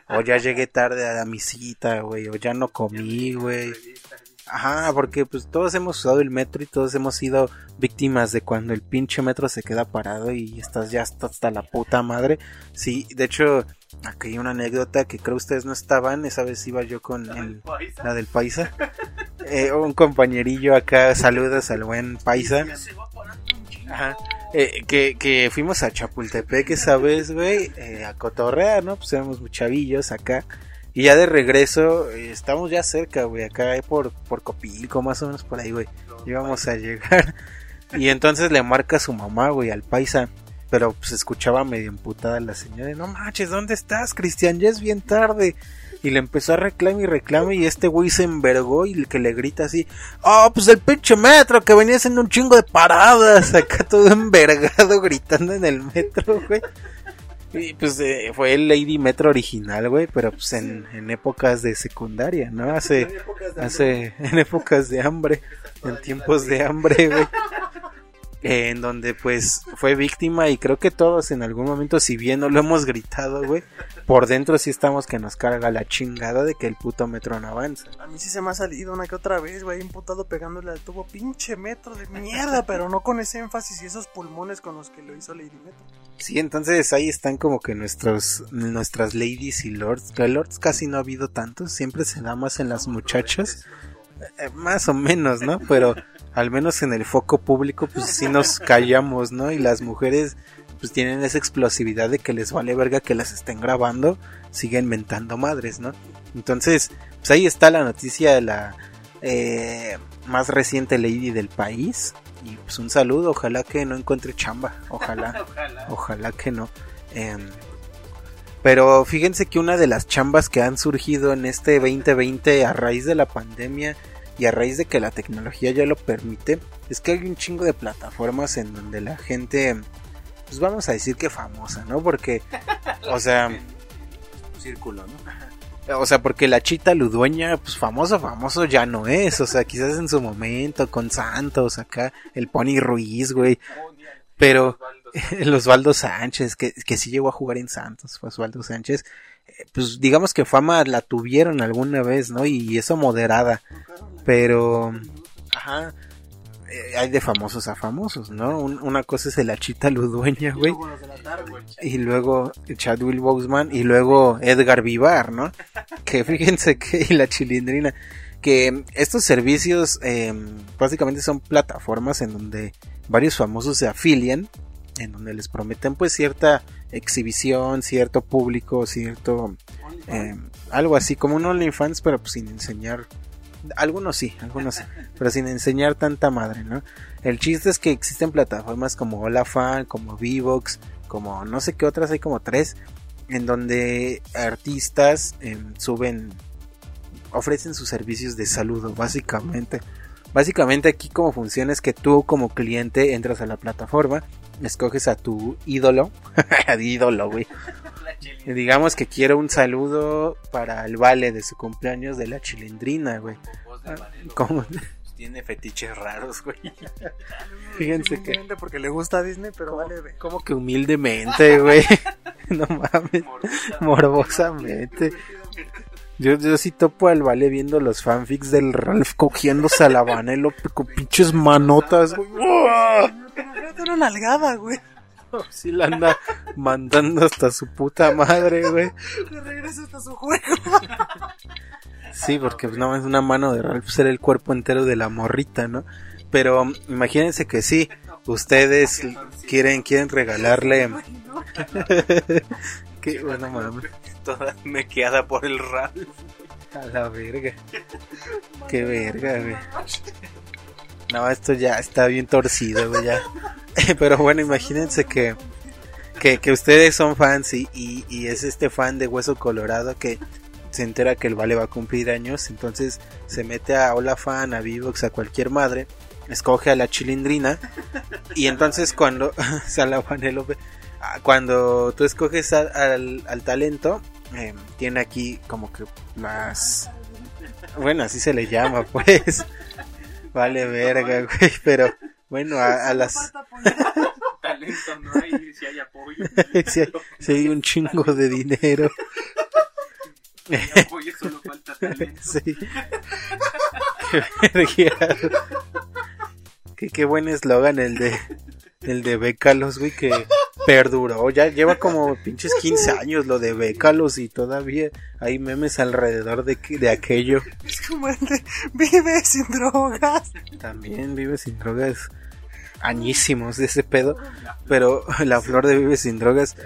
O ya llegué tarde a mi cita, güey. O ya no comí, güey. Ajá, porque pues todos hemos usado el metro y todos hemos sido víctimas de cuando el pinche metro se queda parado y estás ya hasta, hasta la puta madre. Sí, de hecho, aquí hay una anécdota que creo ustedes no estaban, esa vez iba yo con el, la del paisa. Eh, un compañerillo acá, saludos al buen paisa. Ajá. Eh, que, que fuimos a Chapultepec esa vez, güey, eh, a cotorrear, ¿no? Pues éramos chavillos acá. Y ya de regreso, estamos ya cerca, güey, acá por, por Copilco, más o menos por ahí, güey. Íbamos a llegar. Y entonces le marca a su mamá, güey, al paisa. Pero pues escuchaba medio emputada la señora. No manches, ¿dónde estás, Cristian? Ya es bien tarde. Y le empezó a reclamar y reclame y este güey se envergó y que le grita así, oh, pues el pinche metro que venía haciendo un chingo de paradas, acá todo envergado gritando en el metro, güey. Y pues eh, fue el Lady Metro original, güey, pero pues en, en épocas de secundaria, ¿no? Hace, hace, en épocas de hambre, en tiempos de hambre, güey. Eh, en donde pues fue víctima y creo que todos en algún momento, si bien no lo hemos gritado, güey, por dentro sí estamos que nos carga la chingada de que el puto metro no avanza. A mí sí se me ha salido una que otra vez, güey, imputado pegándole al tubo. Pinche metro de mierda, pero no con ese énfasis y esos pulmones con los que lo hizo Lady Metro. Sí, entonces ahí están como que nuestros, nuestras ladies y lords. Que lords casi no ha habido tantos, siempre se da más en las muchachas. Eh, más o menos, ¿no? Pero al menos en el foco público, pues sí nos callamos, ¿no? Y las mujeres, pues tienen esa explosividad de que les vale verga que las estén grabando, siguen mentando madres, ¿no? Entonces, pues ahí está la noticia de la eh, más reciente lady del país. Y pues un saludo, ojalá que no encuentre chamba, ojalá, ojalá que no. Em, pero fíjense que una de las chambas que han surgido en este 2020 a raíz de la pandemia y a raíz de que la tecnología ya lo permite, es que hay un chingo de plataformas en donde la gente, pues vamos a decir que famosa, ¿no? Porque, o sea, Círculo, ¿no? O sea, porque la chita ludueña, pues famoso, famoso ya no es, o sea, quizás en su momento con Santos acá, el Pony Ruiz, güey, pero el Osvaldo Sánchez, que, que sí llegó a jugar en Santos, fue Osvaldo Sánchez, eh, pues digamos que fama la tuvieron alguna vez, ¿no? Y eso moderada, pero, ajá, eh, hay de famosos a famosos, ¿no? Un- una cosa es el Achita Ludueña, güey, y luego Chadwick Boseman y luego Edgar Vivar, ¿no? Que fíjense que y la chilindrina, que estos servicios eh, básicamente son plataformas en donde varios famosos se afilian, en donde les prometen pues cierta exhibición, cierto público, cierto eh, algo así como un OnlyFans, pero pues sin enseñar. Algunos sí, algunos sí, pero sin enseñar tanta madre, ¿no? El chiste es que existen plataformas como OlaFan, como Vivox, como no sé qué otras, hay como tres, en donde artistas em, suben, ofrecen sus servicios de saludo, básicamente. Básicamente aquí como funciona es que tú como cliente entras a la plataforma, escoges a tu ídolo, ídolo, güey. Digamos que quiero un saludo para el vale de su cumpleaños de la chilindrina, güey. ¿Cómo? Tiene fetiches raros, güey. Fíjense que Simplemente porque le gusta a Disney, pero vale ver. como que humildemente, güey. no mames, morbosamente. Yo, yo sí topo al vale viendo los fanfics del Ralph cogiéndose a la Vanellope con pinches manotas, güey. Imagínate una nalgada, güey. Sí la anda mandando hasta su puta madre, güey. Le regresa hasta su juego. Sí, porque pues, no es una mano de Ralph ser el cuerpo entero de la morrita, ¿no? Pero um, imagínense que sí, ustedes quieren quieren regalarle que bueno, mames, Toda mequeada por el rap. a la verga. Qué verga, güey. No, esto ya está bien torcido, güey, ya. Pero bueno, imagínense que que, que ustedes son fans y, y, y es este fan de Hueso Colorado que se entera que el Vale va a cumplir años, entonces se mete a Hola Fan, a Vivox, a cualquier madre escoge a la chilindrina y entonces cuando a la Vanellope, ah, cuando tú escoges a- al, al talento eh, tiene aquí como que las bueno así se le llama pues. Vale verga güey pero bueno a, a las Talento no hay, si hay apoyo. si hay, si hay un chingo de dinero. Si hay apoyo, solo falta talento. sí. Qué, qué buen eslogan el de el de Bécalos güey que perduró ya lleva como pinches 15 años lo de Bécalos y todavía hay memes alrededor de, que- de aquello Es como el de vive sin drogas. También vive sin drogas añísimos de ese pedo, pero la flor de vive sin drogas.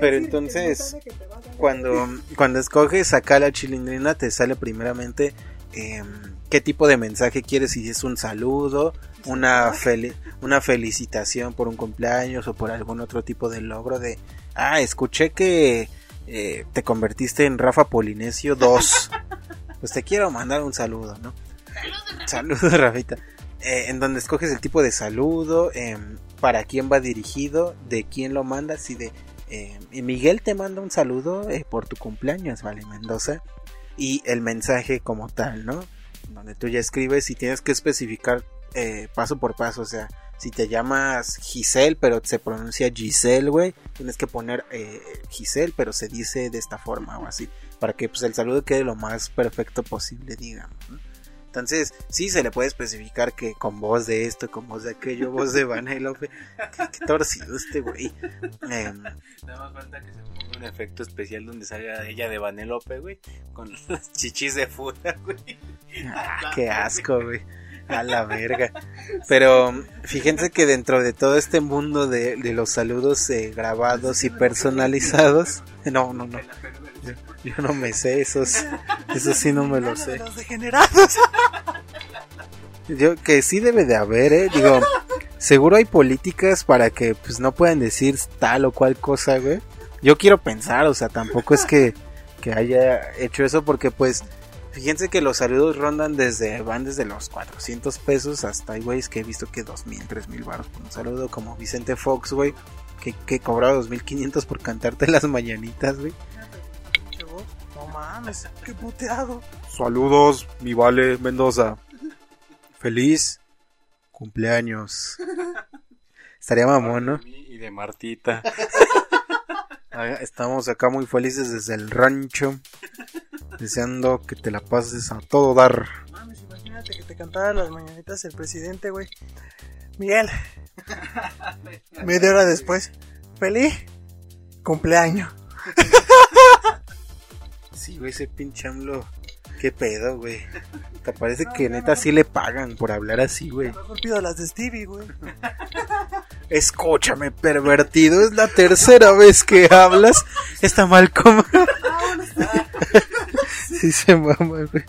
Pero entonces, cuando, cuando escoges acá la chilindrina, te sale primeramente em, qué tipo de mensaje quieres, si es un saludo, una, una felicitación por un cumpleaños o por algún otro tipo de logro de, ah, escuché que eh, te convertiste en Rafa Polinesio 2. Pues te quiero mandar un saludo, ¿no? Saludos, Rafita. Eh, en donde escoges el tipo de saludo, em, para quién va dirigido, de quién lo mandas y de... em, y Miguel te manda un saludo eh, por tu cumpleaños, ¿vale? Mendoza. Y el mensaje como tal, ¿no? Donde tú ya escribes y tienes que especificar eh, paso por paso, o sea, si te llamas Giselle, pero se pronuncia Giselle, güey, tienes que poner eh, Giselle, pero se dice de esta forma o así, para que pues, el saludo quede lo más perfecto posible, digamos. ¿no? Entonces, sí se le puede especificar que con voz de esto, con voz de aquello, voz de Vanellope. Qué, qué torcido este güey. Em, Nada más falta que se ponga un efecto especial donde salga ella de Vanelope, güey, con las chichis de fuera, güey. ah, qué asco, güey. A la verga. Pero fíjense que dentro de todo este mundo de, de los saludos eh, grabados y personalizados, no, no, no. Yo, yo no me sé esos, eso sí no me lo sé. Los degenerados. Yo que sí debe de haber, eh. Digo, seguro hay políticas para que pues no puedan decir tal o cual cosa, güey. Yo quiero pensar, o sea, tampoco es que, que haya hecho eso porque pues fíjense que los saludos rondan desde van desde los 400 pesos hasta hay güeyes que he visto que 2000, 3000 baros por un saludo como Vicente Fox, güey, que que cobraba 2500 por cantarte las mañanitas, güey. No mames, qué puteado. Saludos, mi vale Mendoza. Feliz cumpleaños. Estaría mamón, ¿no? Y de Martita. Estamos acá muy felices desde el rancho. Deseando que te la pases a todo dar. Mames, imagínate que te cantara las mañanitas el presidente, güey. Miguel. Media hora después. Feliz cumpleaños. Sí, güey, ese pinche AMLO. Qué pedo, güey. Te parece que neta sí le pagan por hablar así, güey. Mejor pido las de Stevie, güey. Escúchame, pervertido. Es la tercera vez que hablas. Está mal como. sí, se mama, güey.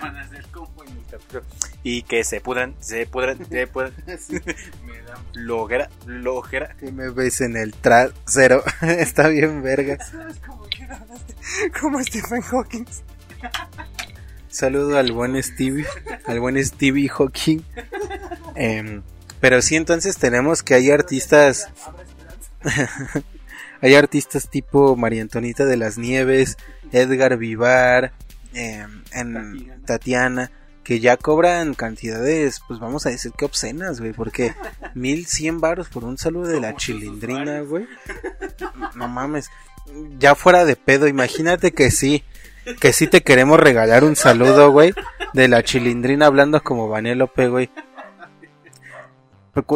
Van a ser como en el capítulo. Y que se pudan, se pudan, se pudan. Me dan logra, logra. Que me ves en el trasero. Está bien, verga. ¿Sabes cómo hablaste? Como Stephen Hawking. Saludo al buen Stevie, al buen Stevie Hawking. Em, pero sí, entonces tenemos que hay artistas, hay artistas tipo María Antonita de las Nieves, Edgar Vivar, em, en Tatiana, que ya cobran cantidades, pues vamos a decir que obscenas, güey, porque 1100 varos por un saludo de la chilindrina, güey. No mames, ya fuera de pedo, imagínate que sí, que sí te queremos regalar un saludo, güey, de la chilindrina hablando como Vanélope, güey.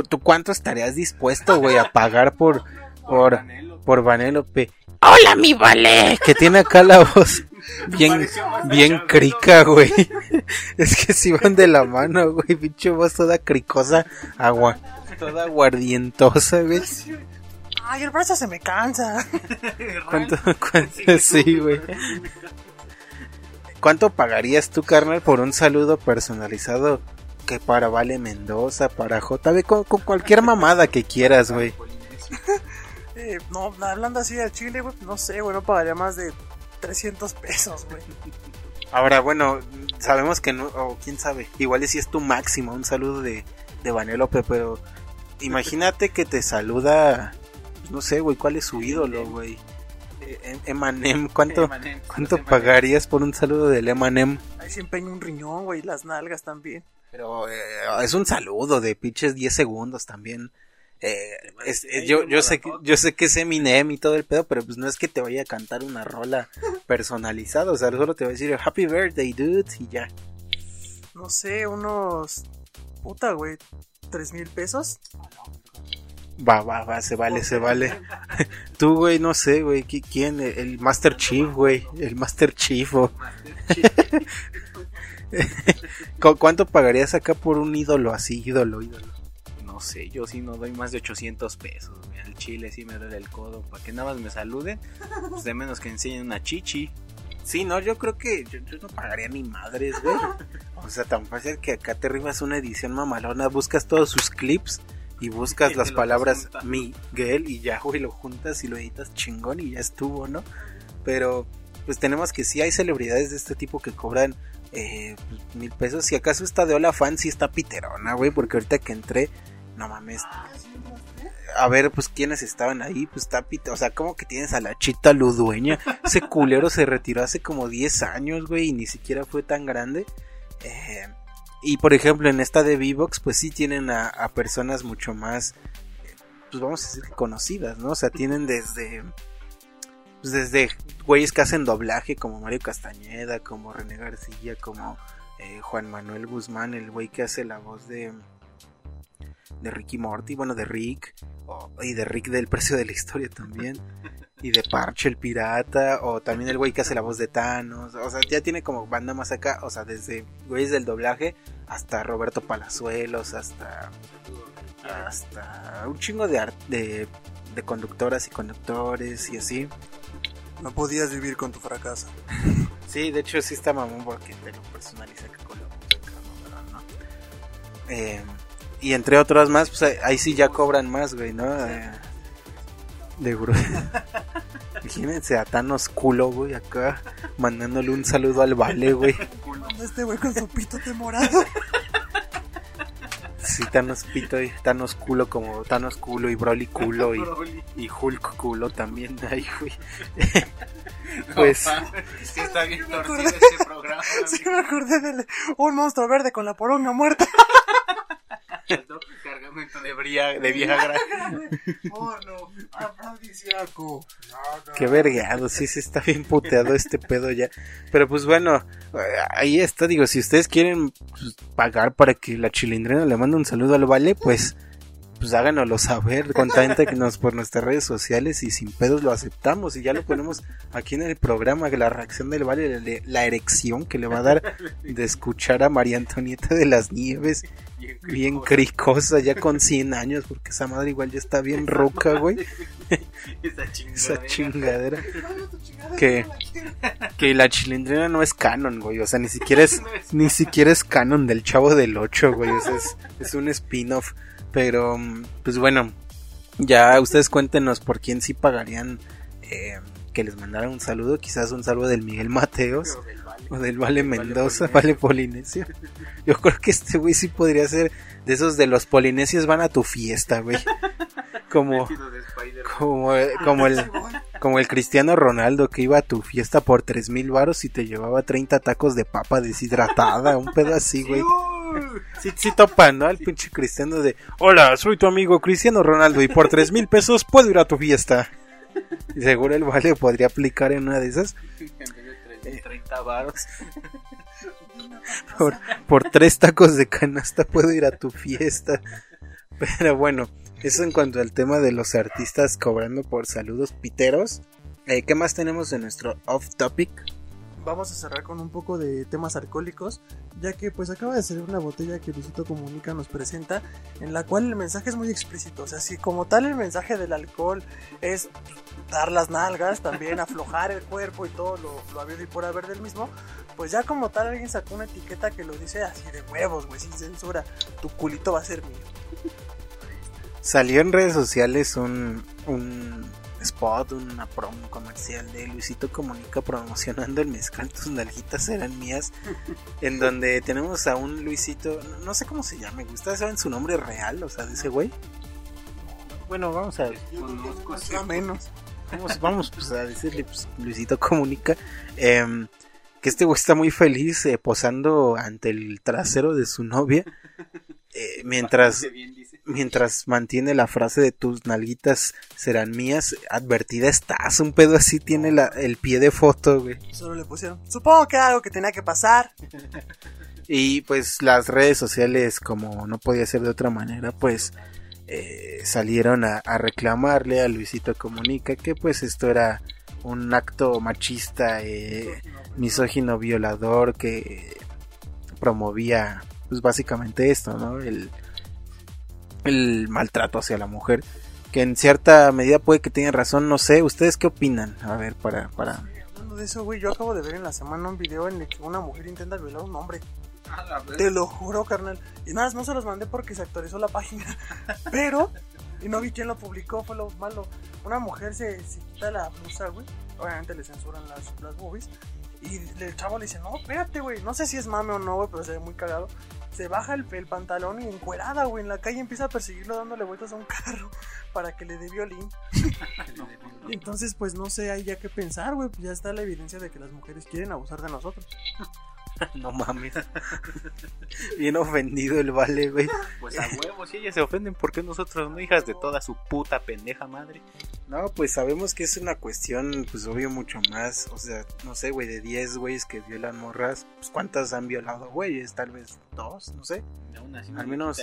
¿Tú cuánto estarías dispuesto, güey, a pagar por, por, por Vanélope? ¡Hola, mi vale! Que tiene acá la voz bien, bien crica, güey. Es que si van de la mano, güey, pinche voz toda cricosa, agua, toda aguardientosa, güey. Ay, el brazo se me cansa. ¿Cuánto, cuánto, sí, güey. ¿Cuánto pagarías tú, carnal, por un saludo personalizado que para Vale Mendoza, para JB, con, con cualquier mamada que quieras, güey? Eh, no, hablando así al chile, güey, no sé, güey, no pagaría más de 300 pesos, güey. Ahora, bueno, sabemos que no, o quién sabe, igual si es tu máximo, un saludo de, de Vanélope, pero imagínate que te saluda, pues, no sé, güey, ¿cuál es su ídolo, güey? Eh, em- Emanem, ¿cuánto, Emanem, ¿cuánto Emanem. pagarías por un saludo del Emanem? Ahí se empeña un riñón, güey, las nalgas también. Pero eh, es un saludo de pinches 10 segundos también. Eh, es- yo, yo, sé que, yo sé que es Eminem y todo el pedo, pero pues no es que te vaya a cantar una rola personalizada, o sea, solo te va a decir Happy Birthday, dude, y ya. No sé, unos. Puta, güey. ¿Tres mil pesos? Va, va, va, se vale, se vale. Tú, güey, no sé, güey, ¿qui- ¿quién? El Master Chief, güey, el Master Chief. o- ¿Cu- ¿Cuánto pagarías acá por un ídolo así, ídolo, ídolo? Sé, yo sí no doy más de 800 pesos. Al chile sí me duele el codo. Para que nada más me saluden. Pues de menos que enseñen una chichi. Sí, no, yo creo que yo, yo no pagaría ni madres, güey. O sea, tan fácil que acá te ribas una edición mamalona, buscas todos sus clips y buscas las palabras. Miguel y ya, güey, lo juntas y lo editas chingón y ya estuvo, ¿no? Pero, pues tenemos que sí hay celebridades de este tipo que cobran eh, mil pesos. Si acaso esta de Hola Fan sí está piterona, güey, porque ahorita que entré, no mames. A ver, pues quiénes estaban ahí, pues está pite- o sea, como que tienes a la chita ludueña. Ese culero se retiró hace como 10 años, güey, y ni siquiera fue tan grande. Eh, y por ejemplo, en esta de V-Box, pues sí tienen a, a personas mucho más, pues vamos a decir conocidas, ¿no? O sea, tienen desde, pues desde güeyes que hacen doblaje como Mario Castañeda, como René García, como eh, Juan Manuel Guzmán, el güey que hace la voz de de Ricky Morty, bueno, de Rick, o- y de Rick del precio de la historia también, y de Parche el pirata, o también el güey que hace la voz de Thanos, o sea, ya tiene como banda más acá, o sea, desde güeyes del doblaje hasta Roberto Palazuelos, hasta hasta un chingo de, de, de conductoras y conductores y así. No podías vivir con tu fracaso. Sí, de hecho sí está mamón porque te lo personaliza acá con no. Eh, y entre otros más, pues ahí- ahí sí ya cobran más, güey, ¿no? Eh, de bro. Imagínense a Thanos culo, güey, acá mandándole un saludo al vale, güey. Este güey con su pito temorado. Sí, Thanos pito y Thanos culo como Thanos culo y Broly culo y, y Hulk culo también ahí, güey. pues Sí, está bien me torcido acordé. este programa. Sí, me acordé de un monstruo verde con la poronga muerta. Cargamento de, bría, de vieja granja. Oh, no. Afrodisíaco. Qué vergueado, sí, sí está bien puteado este pedo ya. Pero pues bueno, ahí está, digo, si ustedes quieren pues, pagar para que la chilindrina le mande un saludo al Vale, pues pues háganoslo saber, contáctenos por nuestras redes sociales y sin pedos lo aceptamos y ya lo ponemos aquí en el programa, la reacción del Vale, la, la erección que le va a dar de escuchar a María Antonieta de las Nieves, bien cricosa, ya con 100 años, porque esa madre igual ya está bien roca, güey, Esa chingadera. esa chingadera. Que, que la chilindrina no es canon, güey. O sea, ni siquiera es, ni siquiera es canon del chavo del 8, güey. O sea, es, es un spin-off. Pero, mm, pues bueno, ya ustedes cuéntenos por quién sí pagarían eh, que les mandaran un saludo. Quizás un saludo del Miguel Mateos o del Vale Mendoza, Vale Polinesio. Yo creo que este güey sí podría ser de esos de los polinesios van a tu fiesta, güey. Como, como, como el, como el Cristiano Ronaldo que iba a tu fiesta por tres mil varos y te llevaba 30 tacos de papa deshidratada, un pedo así, güey. Sí, sí topan, ¿no? El pinche Cristiano de, hola, soy tu amigo Cristiano Ronaldo y por tres mil pesos puedo ir a tu fiesta. Y seguro el vale podría aplicar en una de esas. En vez de 30 varos. Por, por tres tacos de canasta puedo ir a tu fiesta. Pero bueno, eso en cuanto al tema de los artistas cobrando por saludos piteros. Eh, ¿Qué más tenemos en nuestro off topic? Vamos a cerrar con un poco de temas alcohólicos, ya que pues acaba de salir una botella que Luisito Comunica nos presenta, en la cual el mensaje es muy explícito. O sea, si como tal el mensaje del alcohol es dar las nalgas, también aflojar el cuerpo y todo lo, lo habido y por haber del mismo, pues ya como tal alguien sacó una etiqueta que lo dice así de huevos, güey, sin censura. Tu culito va a ser mío. Salió en redes sociales un, un spot, una promo comercial de Luisito Comunica promocionando el mezcal, tus nalguitas eran mías, en donde tenemos a un Luisito, no sé cómo se llama, ¿ustedes saben su nombre real, o sea, de ese güey? Bueno, vamos a ver. Conozco menos. Vamos, vamos pues, a decirle, pues, Luisito Comunica, em, que este güey está muy feliz eh, posando ante el trasero de su novia, eh, mientras mientras mantiene la frase de tus nalguitas serán mías, advertida estás, un pedo así tiene la, el pie de foto, güey. Solo le pusieron, supongo que algo que tenía que pasar. Y pues las redes sociales, como no podía ser de otra manera, pues eh, salieron a, a, reclamarle a Luisito Comunica que pues esto era un acto machista, eh, misógino, violador que promovía pues básicamente esto, ¿no? El, el maltrato hacia la mujer. Que en cierta medida puede que tengan razón, no sé. ¿Ustedes qué opinan? A ver, para. para... Hablando de eso, güey, yo acabo de ver en la semana un video en el que una mujer intenta violar a un hombre. Te lo juro, carnal. Y nada, no se los mandé porque se actualizó la página. Pero, y no vi quién lo publicó, fue lo malo. Una mujer se, se quita la blusa, güey. Obviamente le censuran las, las boobies. Y el chavo le dice, no, espérate, güey. No sé si es mame o no, güey, pero se ve muy cagado se baja el, el, pantalón y encuerada, güey, en la calle empieza a perseguirlo dándole vueltas a un carro para que le dé violín. Entonces, pues no sé, hay ya que pensar, güey, pues ya está la evidencia de que las mujeres quieren abusar de nosotros. no mames. Bien ofendido el vale, güey. Pues a huevos, si ellas se ofenden, ¿por qué nosotros no, hijas de toda su puta pendeja madre? No, pues sabemos que es una cuestión, pues obvio, mucho más. O sea, no sé, güey, de 10 güeyes que violan morras, pues ¿cuántas han violado güeyes? Tal vez dos, no sé. al menos,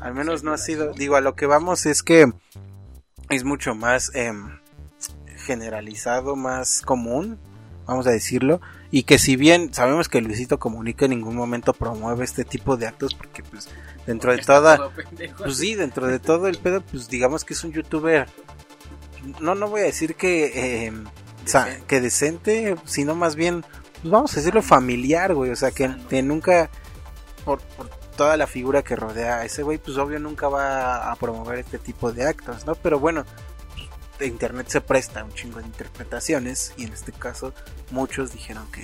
al menos no ha sido. Digo, a lo que vamos es que es mucho más eh, generalizado, más común, vamos a decirlo y que si bien sabemos que Luisito Comunica en ningún momento promueve este tipo de actos porque pues dentro de toda pues sí dentro de todo el pedo pues digamos que es un youtuber no no voy a decir que eh, decente. que decente sino más bien pues vamos a decirlo familiar güey o sea que, que nunca por, por, toda la figura que rodea a ese güey pues obvio nunca va a promover este tipo de actos no pero bueno internet se presta un chingo de interpretaciones y en este caso muchos dijeron que,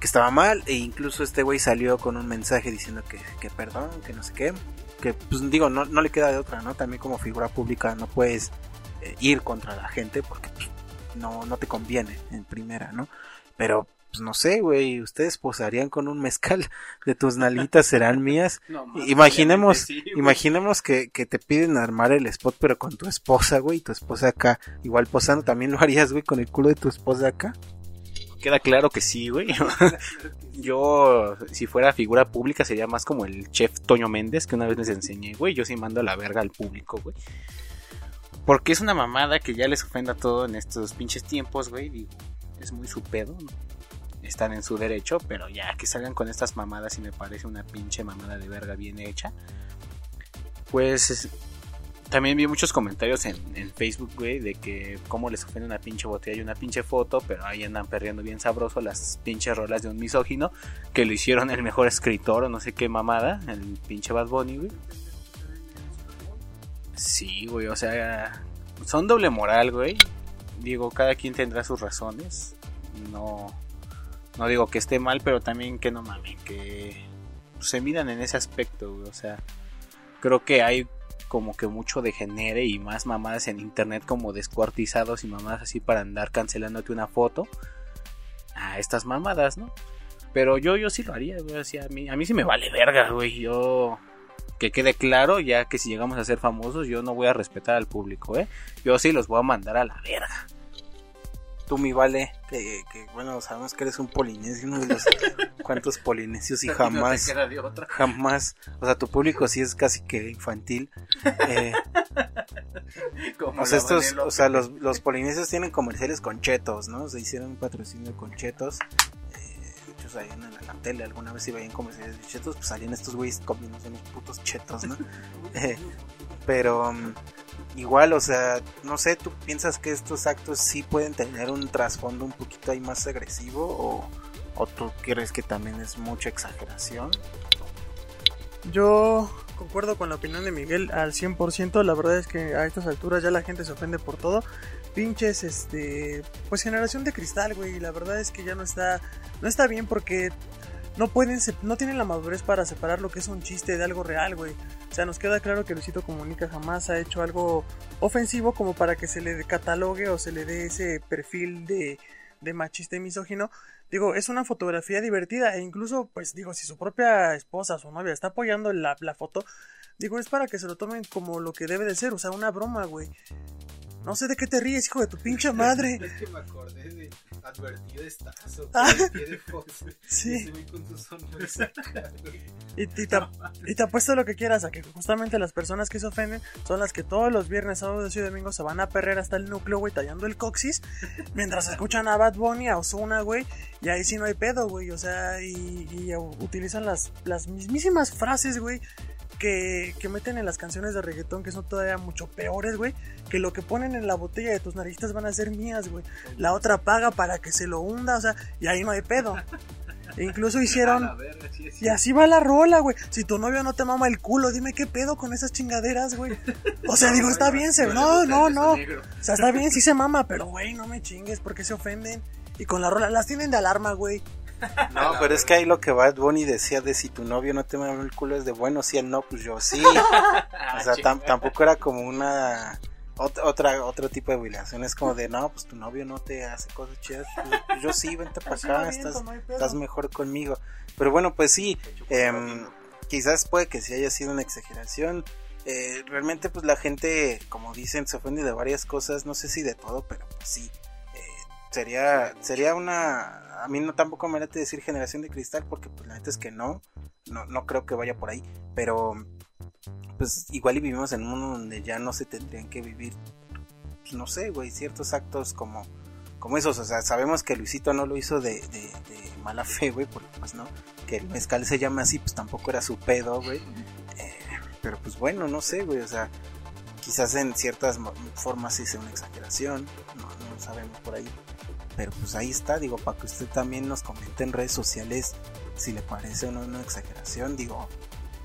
que estaba mal e incluso este güey salió con un mensaje diciendo que, que perdón, que no sé qué, que pues digo, no, no le queda de otra, ¿no? También como figura pública no puedes eh, ir contra la gente porque pues, no, no te conviene en primera, ¿no? Pero pues no sé, güey, ustedes posarían con un mezcal de tus nalitas serán mías. No, imaginemos, sí, imaginemos que, que, te piden armar el spot, pero con tu esposa, güey, y tu esposa acá, igual posando, también lo harías, güey, con el culo de tu esposa acá. Queda claro que sí, güey. yo, si fuera figura pública, sería más como el chef Toño Méndez, que una vez les enseñé, güey, yo sí mando a la verga al público, güey. Porque es una mamada que ya les ofenda todo en estos pinches tiempos, güey, digo, es muy su pedo, ¿no? Están en su derecho, pero ya que salgan con estas mamadas y me parece una pinche mamada de verga bien hecha. Pues es, también vi muchos comentarios en, en, Facebook, güey, de que cómo les ofende una pinche botella y una pinche foto, pero ahí andan perdiendo bien sabroso las pinches rolas de un misógino que lo hicieron el mejor escritor o no sé qué mamada, el pinche Bad Bunny, güey. Sí, güey, o sea, son doble moral, güey. Digo, cada quien tendrá sus razones. No, no digo que esté mal, pero también que no mamen, que se miran en ese aspecto, güey. O sea, creo que hay como que mucho de genere y más mamadas en internet como descuartizados y mamadas así para andar cancelándote una foto a estas mamadas, ¿no? Pero yo, yo sí lo haría, güey. A, mí, a mí sí me vale verga, güey. Yo. Que quede claro, ya que si llegamos a ser famosos, yo no voy a respetar al público, ¿eh? Yo sí los voy a mandar a la verga tú mi vale, que, que, bueno, sabemos que eres un polinesio, uno de los cuantos polinesios y jamás, jamás, o sea, tu público sí es casi que infantil. Eh, o sea, estos, o sea, los, los polinesios tienen comerciales con chetos, ¿no? Se hicieron un patrocinio con chetos. Eh, muchos ahí en la, en la, tele, alguna vez si veían comerciales de chetos, pues salían estos güeyes comiéndose unos putos chetos, ¿no? eh, pero... Igual, o sea, no sé, ¿tú piensas que estos actos sí pueden tener un trasfondo un poquito ahí más agresivo o, o tú crees que también es mucha exageración? Yo concuerdo con la opinión de Miguel al 100%, la verdad es que a estas alturas ya la gente se ofende por todo, pinches, este, pues generación de cristal, güey. La verdad es que ya no está, no está bien porque no pueden, no tienen la madurez para separar lo que es un chiste de algo real, güey. O sea, nos queda claro que Luisito Comunica jamás ha hecho algo ofensivo como para que se le catalogue o se le dé ese perfil de, de machista y misógino. Digo, es una fotografía divertida e incluso, pues digo, si su propia esposa, su novia está apoyando la, la foto, digo, es para que se lo tomen como lo que debe de ser, o sea, una broma, güey. No sé de qué te ríes, hijo de tu pinche madre. es que me acordé de advertido estazo. Ah. de Sí. Con tu sonrisa, y, y, te, y te apuesto lo que quieras a que justamente las personas que se ofenden son las que todos los viernes, sábados y domingos se van a perrer hasta el núcleo, güey, tallando el coxis, mientras escuchan a Bad Bunny, a Ozuna, güey, y ahí sí no hay pedo, güey, o sea, y, y utilizan las, las mismísimas frases, güey, que, que, meten en las canciones de reggaetón que son todavía mucho peores, güey, que lo que ponen en la botella de tus narices van a ser mías, güey. La otra paga para que se lo hunda, o sea, y ahí no hay pedo. E incluso hicieron... Y así va la rola, güey. Si tu novio no te mama el culo, dime qué pedo con esas chingaderas, güey. O sea, digo, está bien, se... No, no, no. O sea, está bien, sí se mama, pero, güey, no me chingues, porque se ofenden. Y con la rola, las tienen de alarma, güey. No, pero es que ahí lo que Bad Bunny decía de si tu novio no te mama el culo es de bueno, si él no, pues yo sí. o sea, tampoco era como una otra, otro tipo de violación. Es como de, no, pues tu novio no te hace cosas chidas. Pues, yo sí, vente para acá, estás, estás mejor conmigo. Pero bueno, pues sí, eh, quizás puede que sí haya sido una exageración. Eh, realmente, pues la gente, como dicen, se ofende de varias cosas. No sé si de todo, pero pues sí. Eh, sería, sería una a mí no tampoco me late decir generación de cristal porque pues la neta es que no, no, no creo que vaya por ahí, pero pues igual y vivimos en un mundo donde ya no se tendrían que vivir, pues, no sé, güey, ciertos actos como, como esos, o sea, sabemos que Luisito no lo hizo de, de, mala fe, güey, porque pues no, que el mezcal se llama así, pues tampoco era su pedo, güey, eh, pero pues bueno, no sé, güey, o sea, quizás en ciertas formas sea una exageración, no, no sabemos por ahí. Pero pues ahí está, digo, para que usted también nos comente en redes sociales si le parece o no una exageración. Digo,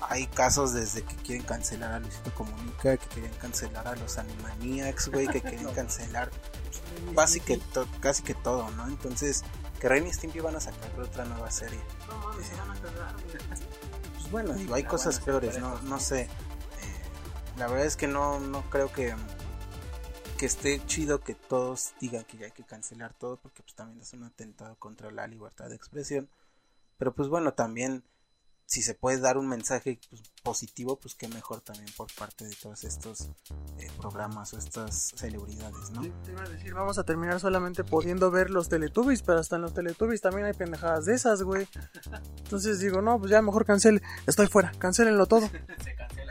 hay casos desde que quieren cancelar a Luisito Comunica, que quieren cancelar a los Animaniacs, güey, que quieren cancelar casi que, casi que todo, ¿no? Entonces, que Ren y Stimpy van a sacar otra nueva serie. No mames, se van a cagar, Pues bueno, digo, hay cosas peores, no, no sé. Eh, la verdad es que no, no creo que que esté chido que todos digan que ya hay que cancelar todo porque pues también es un atentado contra la libertad de expresión. Pero pues bueno también si se puede dar un mensaje pues, positivo pues que mejor también por parte de todos estos eh, programas o estas celebridades no te iba a decir vamos a terminar solamente pudiendo ver los Teletubbies pero hasta en los Teletubbies también hay pendejadas de esas güey. Entonces digo no pues ya mejor cancele estoy fuera cancelenlo todo. Se cancela. todo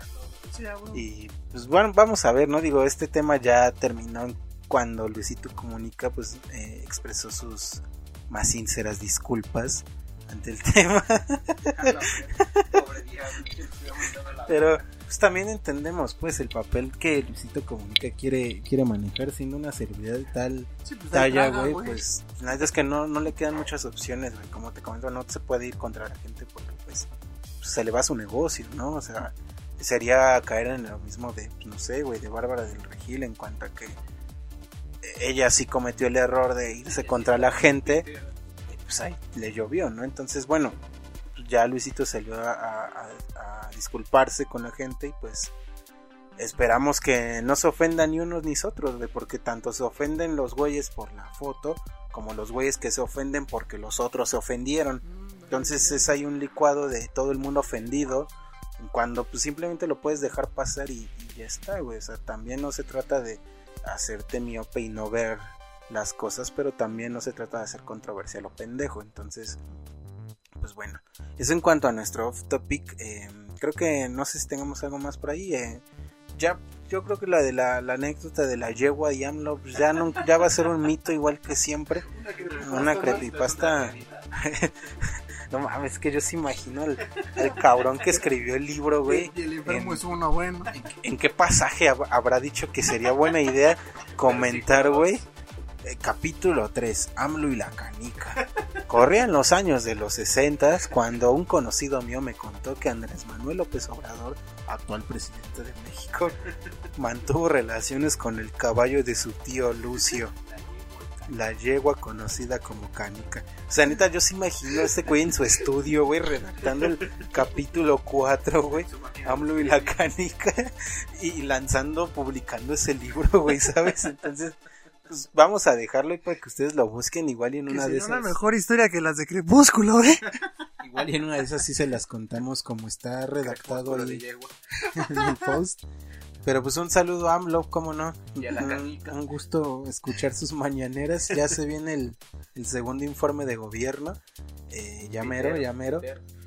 sí, y pues bueno, vamos a ver, ¿no? Digo, este tema ya terminó cuando Luisito Comunica pues eh, expresó sus más sinceras disculpas ante el tema. Pero pues también entendemos pues el papel que Luisito Comunica quiere quiere manejar siendo una celebridad de tal pues, talla, güey, pues la verdad es que no, no le quedan muchas opciones, güey, como te comento, no se puede ir contra la gente porque pues se le va su negocio, ¿no? O sea, sería caer en lo mismo de, pues, no sé, güey, de Bárbara del Regil en cuanto a que ella sí cometió el error de irse contra la gente, pues ahí le llovió, ¿no? Entonces, bueno, ya Luisito salió a, a, disculparse con la gente y pues esperamos que no se ofendan ni unos ni otros, güey, porque tanto se ofenden los güeyes por la foto como los güeyes que se ofenden porque los otros se ofendieron. Entonces es ahí un licuado de todo el mundo ofendido cuando pues simplemente lo puedes dejar pasar y, ya está, güey. O sea, también no se trata de hacerte miope y no ver las cosas, pero también no se trata de hacer controversia lo pendejo. Entonces, pues bueno, eso en cuanto a nuestro off topic. Eh, creo que no sé si tengamos algo más por ahí. Eh, ya, yo creo que la de la, anécdota de la yegua y AMLO pues ya, no, ya va a ser un mito igual que siempre. Una creepypasta. No mames, es que yo se imagino al, cabrón que escribió el libro, güey. Y el enfermo es uno bueno. En, qué pasaje habrá dicho que sería buena idea comentar, güey? Eh, capítulo 3, AMLO y la canica. Corrían los años de los 60 cuando un conocido mío me contó que Andrés Manuel López Obrador, actual presidente de México, mantuvo relaciones con el caballo de su tío Lucio, la yegua conocida como Canica. O sea, neta, yo se imagino a este güey en su estudio, güey, redactando el capítulo 4, güey, AMLO y la Canica, y lanzando, publicando ese libro, güey, ¿sabes? Entonces pues vamos a dejarlo ahí para que ustedes lo busquen igual y en una de esas. una mejor historia que las de Crepúsculo, ¿eh? igual y en una de esas sí se las contamos como está redactado ahí en el post. Pero pues un saludo a AMLO, cómo no. un, gusto escuchar sus mañaneras. Ya se viene el, el segundo informe de gobierno. Eh, llamero, llamero.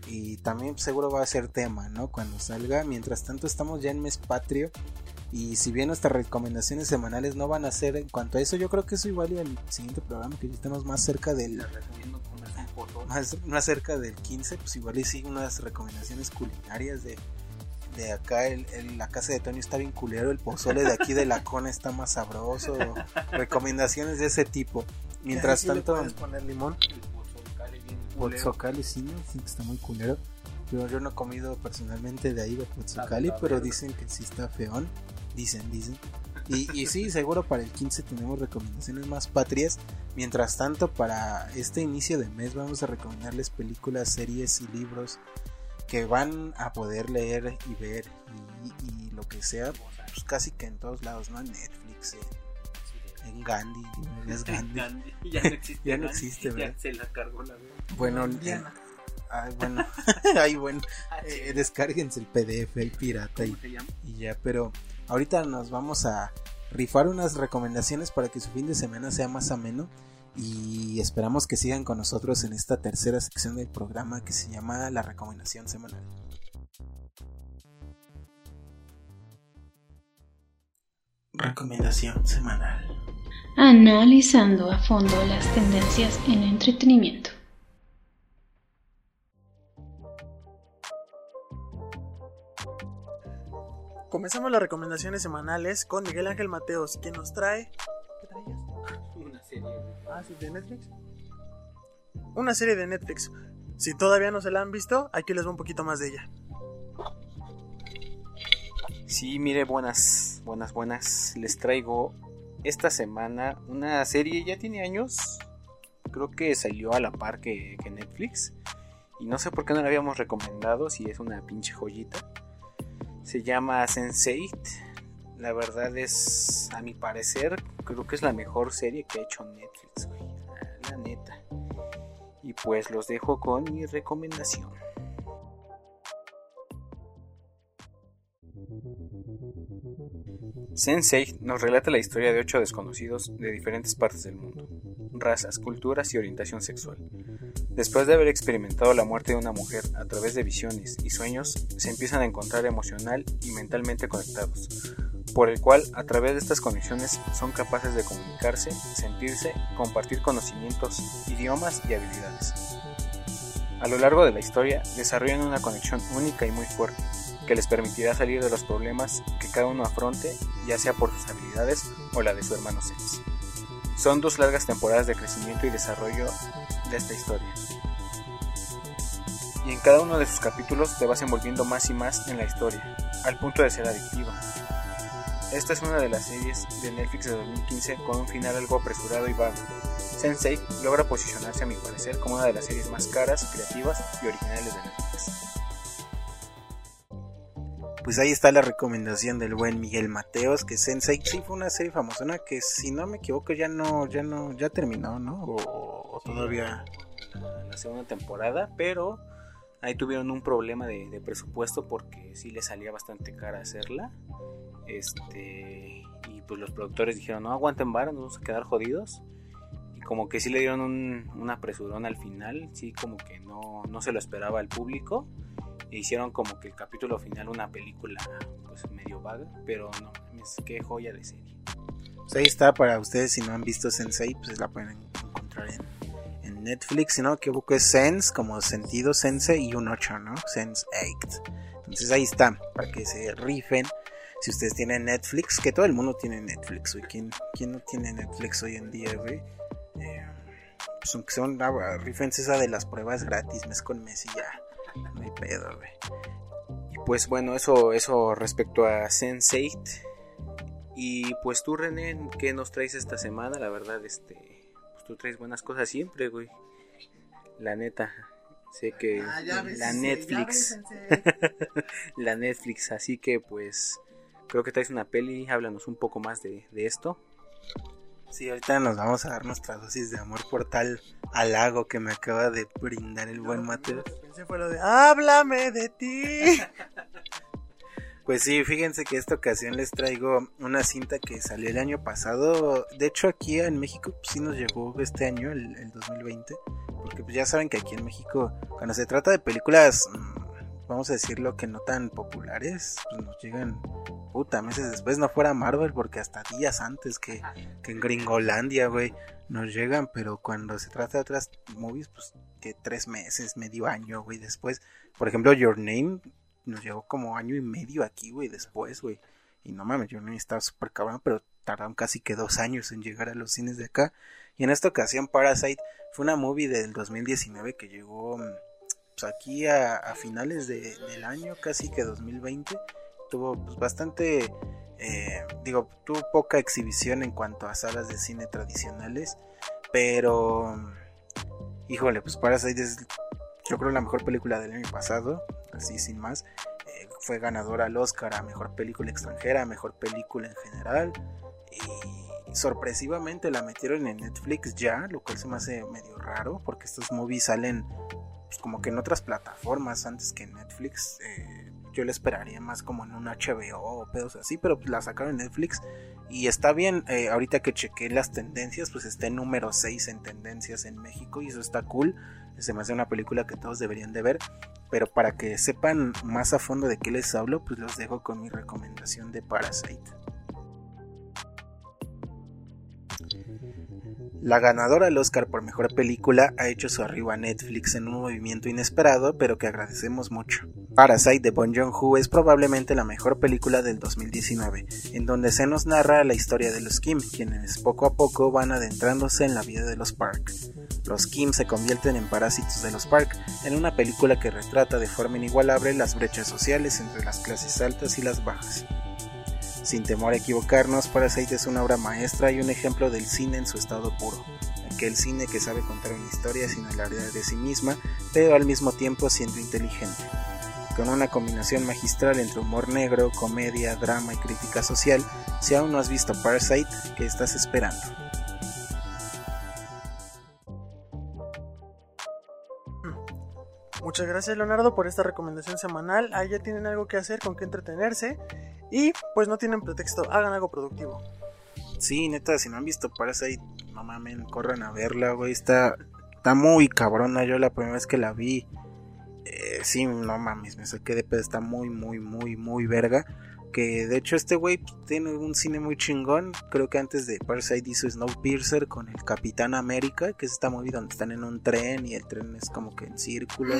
Y también seguro va a ser tema, ¿no? Cuando salga. Mientras tanto estamos ya en mes patrio. Y si bien nuestras recomendaciones semanales no van a ser en cuanto a eso, yo creo que eso igual y el siguiente programa que estamos más cerca del más, más cerca del 15, pues igual y sí unas recomendaciones culinarias de, de acá el, la casa de Tony está bien culero, el pozole de aquí de la cona está más sabroso, recomendaciones de ese tipo. Mientras tanto, poner limón. El pozocali sí, sí que está muy culero. Yo, yo no he comido personalmente de ahí de pozocali, pero dicen que sí está feón. Dicen, dicen. Y, y sí, seguro para el 15 tenemos recomendaciones más patrias. Mientras tanto, para este inicio de mes vamos a recomendarles películas, series y libros que van a poder leer y ver y, lo que sea, pues casi que en todos lados, ¿no? En Netflix, en, Gandhi, es Gandhi. ya no existe. ya no existe, ya se la cargó la Bueno, Ay, bueno, ay, bueno, ah, eh, descárguense el PDF, el pirata y, y ya, pero Ahorita nos vamos a rifar unas recomendaciones para que su fin de semana sea más ameno y esperamos que sigan con nosotros en esta tercera sección del programa que se llama la recomendación semanal. Recomendación semanal. Analizando a fondo las tendencias en entretenimiento. Comenzamos las recomendaciones semanales con Miguel Ángel Mateos, quien nos trae. ¿Qué traías? Una serie. Ah, sí, de Netflix. Una serie de Netflix. Si todavía no se la han visto, aquí les va un poquito más de ella. Sí, mire, buenas, buenas, buenas. Les traigo esta semana una serie, ya tiene años. Creo que salió a la par que, que Netflix. Y no sé por qué no la habíamos recomendado, si es una pinche joyita se llama Sense8. La verdad es, a mi parecer, creo que es la mejor serie que ha hecho Netflix, güey. La neta. Y pues los dejo con mi recomendación. Sensei nos relata la historia de ocho desconocidos de diferentes partes del mundo, razas, culturas y orientación sexual. Después de haber experimentado la muerte de una mujer a través de visiones y sueños, se empiezan a encontrar emocional y mentalmente conectados, por el cual a través de estas conexiones son capaces de comunicarse, sentirse, compartir conocimientos, idiomas y habilidades. A lo largo de la historia desarrollan una conexión única y muy fuerte, que les permitirá salir de los problemas que cada uno afronte, ya sea por sus habilidades o la de su hermano Sense. Son dos largas temporadas de crecimiento y desarrollo de esta historia. Y en cada uno de sus capítulos te vas envolviendo más y más en la historia, al punto de ser adictiva. Esta es una de las series de Netflix de 2015 con un final algo apresurado y vago. Sensei logra posicionarse a mi parecer como una de las series más caras, creativas y originales de Netflix pues ahí está la recomendación del buen Miguel Mateos, que Sensei sí fue una serie famosona que si no me equivoco ya no, ya no, ya terminó, ¿no? O, todavía la, segunda temporada, pero ahí tuvieron un problema de, presupuesto porque sí le salía bastante cara hacerla. Este y pues los productores dijeron no aguanten vara, nos vamos a quedar jodidos. Y como que sí le dieron un, un apresurón al final, sí como que no, no se lo esperaba el público hicieron como que el capítulo final una película pues medio vaga, pero no, es que joya de serie. Pues ahí está para ustedes si no han visto Sensei, pues la pueden encontrar en, Netflix, si no que busco es Sense como sentido Sense y un 8, ¿no? Sense 8. Entonces ahí está, para que se rifen. Si ustedes tienen Netflix, que todo el mundo tiene Netflix, ¿Quién, ¿Quién no tiene Netflix hoy en día, güey? Eh, pues aunque sea una rifense esa de las pruebas gratis, mes con mes y ya. No hay pedo, güey. Y pues bueno, eso, eso respecto a Sense8. Y pues tú, René, ¿qué nos traes esta semana? La verdad, este, pues tú traes buenas cosas siempre, güey. La neta. Sé que Ah, ves, la sí, Netflix. ves, la Netflix, así que pues creo que traes una peli, háblanos un poco más de, de esto. Sí, ahorita nos vamos a dar nuestra dosis de amor por tal halago que me acaba de brindar el buen Mateo. Pensé fue lo de háblame de ti. Pues sí, fíjense que esta ocasión les traigo una cinta que salió el año pasado. De hecho, aquí en México pues, sí nos llegó este año, el, el 2020. Porque pues ya saben que aquí en México, cuando se trata de películas, mm, vamos a decirlo que no tan populares, pues nos llegan, puta, meses después, no fuera Marvel, porque hasta días antes que, que en Gringolandia, güey, nos llegan. Pero cuando se trata de otras movies, pues que tres meses, medio año, güey, después. Por ejemplo, Your Name nos llegó como año y medio aquí, güey, después, güey. Y no mames, Your Name estaba súper cabrón, pero tardaron casi que dos años en llegar a los cines de acá. Y en esta ocasión Parasite fue una movie del 2019 que llegó mm, pues, aquí a, finales de- del año, casi que 2020. Tuvo pues, bastante, eh, digo, tuvo poca exhibición en cuanto a salas de cine tradicionales, pero, híjole, pues Parasite es, yo creo, la mejor película del año pasado, así sin más. Eh, fue ganadora al Oscar a mejor película extranjera, a mejor película en general. Y sorpresivamente la metieron en Netflix ya, lo cual se me hace medio raro, porque estos movies salen pues, como que en otras plataformas antes que en Netflix. Eh, yo le esperaría más como en un HBO o pedos así, pero pues la sacaron en Netflix y está bien. eh, ahorita que chequé las tendencias, pues está en número 6 en tendencias en México y eso está cool. Se me hace una película que todos deberían de ver. Pero para que sepan más a fondo de qué les hablo, pues los dejo con mi recomendación de Parasite. La ganadora al Oscar por mejor película ha hecho su arribo a Netflix en un movimiento inesperado, pero que agradecemos mucho. Parasite de Bong Joon-ho es probablemente la mejor película del 2019, en donde se nos narra la historia de los Kim, quienes poco a poco van adentrándose en la vida de los Park. Los Kim se convierten en parásitos de los Park, en una película que retrata de forma inigualable las brechas sociales entre las clases altas y las bajas. Sin temor a equivocarnos, Parasite es una obra maestra y un ejemplo del cine en su estado puro. Aquel cine que sabe contar una historia sin alardear de sí misma, pero al mismo tiempo siendo inteligente. Con una combinación magistral entre humor negro, comedia, drama y crítica social, si aún no has visto Parasite, ¿qué estás esperando? Muchas gracias Leonardo por esta recomendación semanal. Ahí ya tienen algo que hacer, con qué entretenerse. Y pues no tienen pretexto, hagan algo productivo. Sí, neta, si no han visto Parasite, no mamen, corran a verla, güey. Está, está muy cabrona. Yo la primera vez que la vi, eh, sí, no mames, me saqué de pedo. Está muy, muy, muy, muy verga. Que de hecho, este güey pues, tiene un cine muy chingón. Creo que antes de Parasite hizo Snowpiercer con el Capitán América, que es esta movie donde están en un tren y el tren es como que en círculo.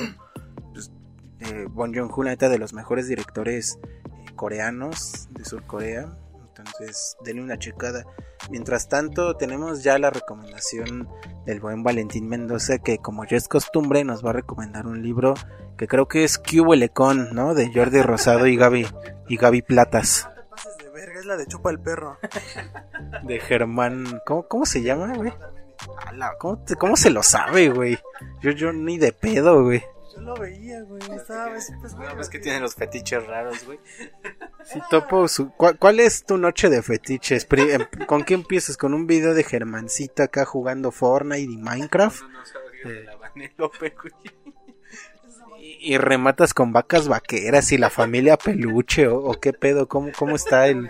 Pues, eh, Bon Joon-ho, neta, de los mejores directores coreanos de Surcorea. Entonces, denle una checada. Mientras tanto, tenemos ya la recomendación del buen Valentín Mendoza, que como ya es costumbre, nos va a recomendar un libro que creo que es Cubo Lecón, ¿no? De Jordi Rosado y Gaby, y Gaby Platas. No te pases de verga, es la de Chupa el Perro. De Germán. ¿Cómo, cómo se llama, güey? ¿Cómo, ¿Cómo se lo sabe, güey? Yo, yo ni de pedo, güey. Yo lo veía, güey. Estaba, es, pues, muy No, es que divertido. tiene los fetiches raros, güey. Sí, topo su... ¿Cuál, cuál es tu noche de fetiches? Em- ¿Con qué empiezas? ¿Con un video de Germancito acá jugando Fortnite y Minecraft? No, no sabía de la Vanellope, güey. Y, y rematas con vacas vaqueras y la familia peluche o, o qué pedo, ¿cómo, cómo está el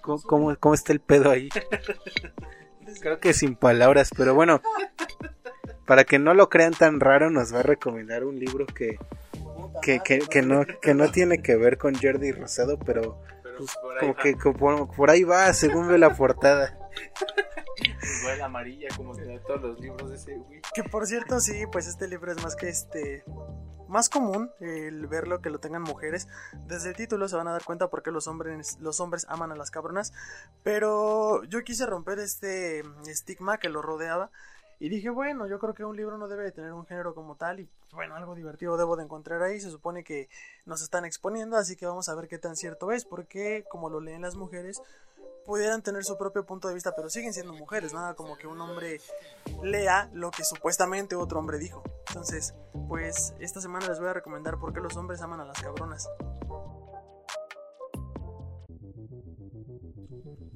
cómo, cómo- cómo está el pedo ahí? Creo que sin palabras, pero bueno, para que no lo crean tan raro nos va a recomendar un libro que que, que, que no que no tiene que ver con Jordi Rosado, pero Pero pues, por ahí como va. que como por ahí va según ve la portada. Igual amarilla, como de todos los libros de ese, güey. Que por cierto, sí, pues este libro es más que este. Más común el verlo que lo tengan mujeres. Desde el título se van a dar cuenta por qué los hombres, los hombres aman a las cabronas. Pero yo quise romper este estigma que lo rodeaba. Y dije, bueno, yo creo que un libro no debe de tener un género como tal y bueno, algo divertido debo de encontrar ahí. Se supone que nos están exponiendo, así que vamos a ver qué tan cierto es, porque como lo leen las mujeres, pudieran tener su propio punto de vista, pero siguen siendo mujeres, nada como que un hombre lea lo que supuestamente otro hombre dijo. Entonces, pues esta semana les voy a recomendar por qué los hombres aman a las cabronas.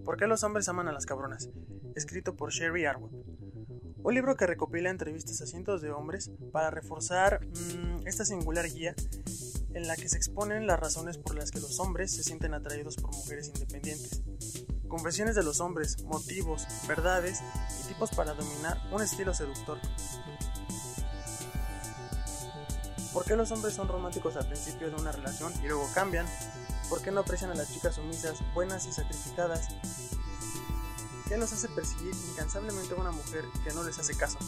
¿Por qué los hombres aman a las cabronas? Escrito por Sherry Arwood. Un libro que recopila entrevistas a cientos de hombres para reforzar mmm, esta singular guía en la que se exponen las razones por las que los hombres se sienten atraídos por mujeres independientes. Confesiones de los hombres, motivos, verdades y tipos para dominar un estilo seductor. ¿Por qué los hombres son románticos al principio de una relación y luego cambian? ¿Por qué no aprecian a las chicas sumisas, buenas y sacrificadas? ¿Qué los hace perseguir incansablemente a una mujer que no les hace caso?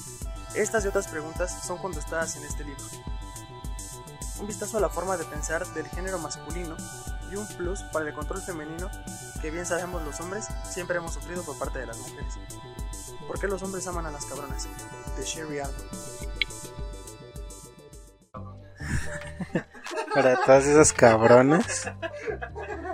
Estas y otras preguntas son contestadas en este libro. Un vistazo a la forma de pensar del género masculino y un plus para el control femenino que bien sabemos los hombres siempre hemos sufrido por parte de las mujeres. ¿Por qué los hombres aman a las cabronas? De Sherry Arnold. Para todas esas cabronas.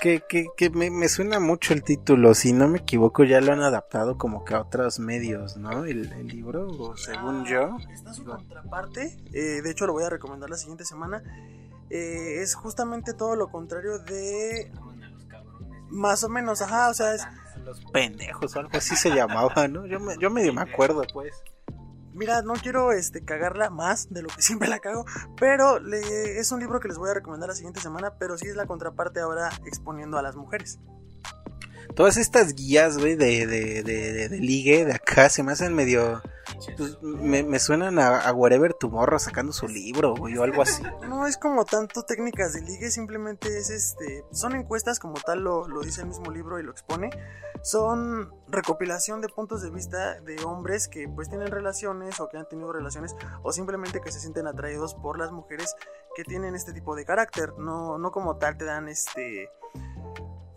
Que, que, que me, me, suena mucho el título, si no me equivoco ya lo han adaptado como que a otros medios, ¿no? El, el libro, o según ah, yo. Está su contraparte, eh, de hecho lo voy a recomendar la siguiente semana. Eh, es justamente todo lo contrario de... Más o menos, ajá, o sea, es... Los pendejos, algo así se llamaba, ¿no? Yo, me, yo medio me acuerdo, pues mira, no quiero este, cagarla más de lo que siempre la cago, pero le, es un libro que les voy a recomendar la siguiente semana, pero sí es la contraparte ahora exponiendo a las mujeres. Todas estas guías, güey, de, de, de, de, ligue de acá se me hacen medio... Pues, me, me, suenan a, a Whatever Tomorrow sacando su libro, güey, o algo así. No es como tanto técnicas de ligue, simplemente es este... Son encuestas como tal, lo, lo dice el mismo libro y lo expone son recopilación de puntos de vista de hombres que pues tienen relaciones o que han tenido relaciones o simplemente que se sienten atraídos por las mujeres que tienen este tipo de carácter. No, no como tal te dan este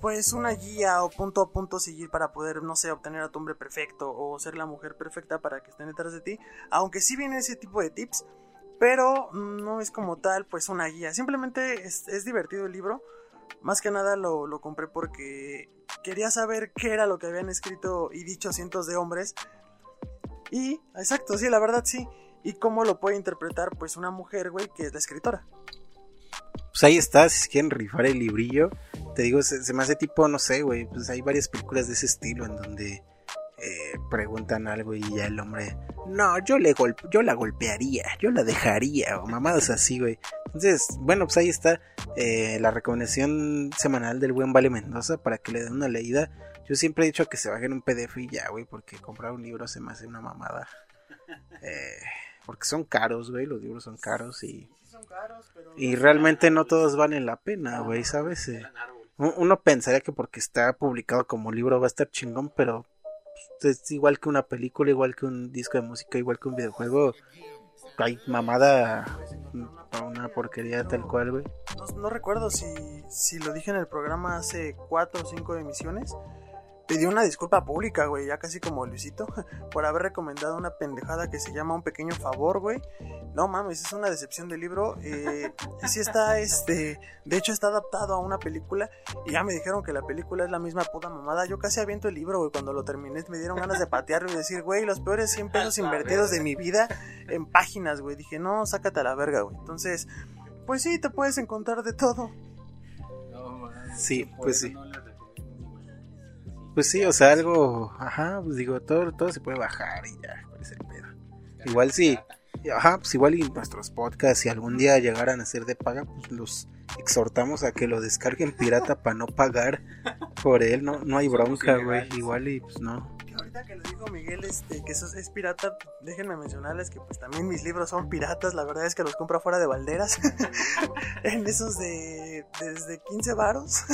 pues una guía o punto a punto seguir para poder, no sé, obtener a tu hombre perfecto o ser la mujer perfecta para que estén detrás de ti. Aunque sí viene ese tipo de tips, pero no es como tal pues una guía. Simplemente es, divertido el libro. Más que nada lo, lo compré porque quería saber qué era lo que habían escrito y dicho cientos de hombres. Y, exacto, sí, la verdad sí. Y cómo lo puede interpretar pues una mujer, güey, que es la escritora. Pues ahí está, si quieren rifar el librillo. Te digo, se, se me hace tipo, no sé, güey, pues hay varias películas de ese estilo en donde eh, preguntan algo y ya el hombre, no, yo le yo la golpearía, yo la dejaría, o mamadas así, güey. Entonces, bueno, pues ahí está eh, la recomendación semanal del buen Vale Mendoza para que le den una leída. Yo siempre he dicho que se bajen un PDF y ya, güey, porque comprar un libro se me hace una mamada. Eh, porque son caros, güey, los libros son caros y... Y realmente no todos valen la pena, güey, ¿sabes? Uno pensaría que porque está publicado como libro va a estar chingón, pero es igual que una película, igual que un disco de música, igual que un videojuego. Hay mamada, una porquería tal cual, güey. No, no, recuerdo si, si lo dije en el programa hace cuatro o cinco emisiones, pidió una disculpa pública, güey, ya casi como Luisito, por haber recomendado una pendejada que se llama Un Pequeño Favor, güey. No mames, es una decepción del libro. Eh, sí está, este, de hecho está adaptado a una película y ya me dijeron que la película es la misma puta mamada. Yo casi aviento el libro, güey, cuando lo terminé me dieron ganas de patearlo y decir, güey, los peores 100 pesos invertidos de mi vida en páginas, güey. Dije, no, sácate a la verga, güey. Entonces, pues sí, te puedes encontrar de todo. Sí, pues sí. Pues sí, o sea, algo, ajá, pues digo, todo, todo se puede bajar y ya, ¿cuál es el pedo? Igual sí, ajá, pues igual y nuestros podcasts, si algún día llegaran a ser de paga, pues los exhortamos a que lo descarguen pirata para no pagar por él, no, no hay bronca, güey, igual y pues no. Ahorita que lo dijo Miguel, este, que eso es pirata, déjenme mencionarles que pues también mis libros son piratas, la verdad es que los compro fuera de balderas, en esos de desde 15 varos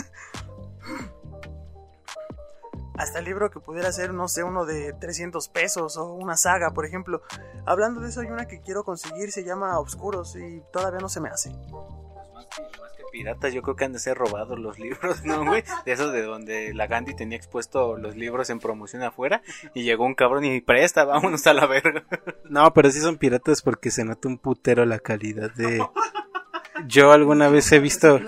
hasta el libro que pudiera ser, no sé, uno de 300 pesos o una saga, por ejemplo. Hablando de eso, hay una que quiero conseguir, se llama Obscuros y todavía no se me hace. piratas, yo creo que han de ser robados los libros, ¿no, güey? De esos de donde la Gandhi tenía expuesto los libros en promoción afuera y llegó un cabrón y presta, vámonos a la verga. No, pero sí son piratas porque se nota un putero la calidad de... Yo alguna vez he visto,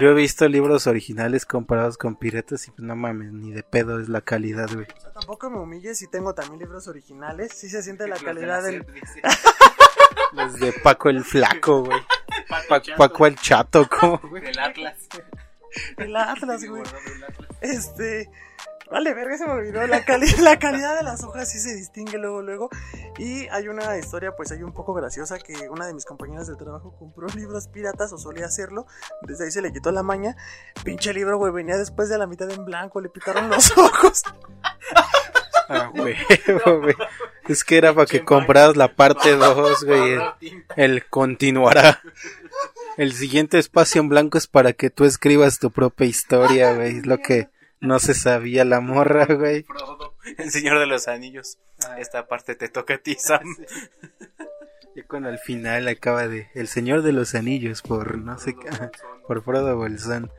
yo he visto libros originales comparados con piratas y pues no mames, ni de pedo es la calidad, güey. O sea, tampoco me humilles si tengo también libros originales. Sí se siente la calidad del... Los de Paco el Flaco, güey. Paco, el Chato, ¿cómo, güey? Del Atlas. El Atlas, güey. Este... Vale, verga, se me olvidó. La, cali la calidad de las hojas sí se distingue luego, luego. Y hay una historia, pues hay un poco graciosa, que una de mis compañeras de trabajo compró libros piratas o solía hacerlo. Desde ahí se le quitó la maña. Pinche libro, güey, venía después de la mitad en blanco, le picaron los ojos. Ah, güey, güey. Es que era para que compraras la parte 2, güey. El, el continuará. El siguiente espacio en blanco es para que tú escribas tu propia historia, güey. Es lo que no se sabía la morra, güey. El Señor de los Anillos. Esta parte te toca a ti, Sam. Y cuando al final acaba de El Señor de los Anillos por no sé qué, por Frodo Bolsón.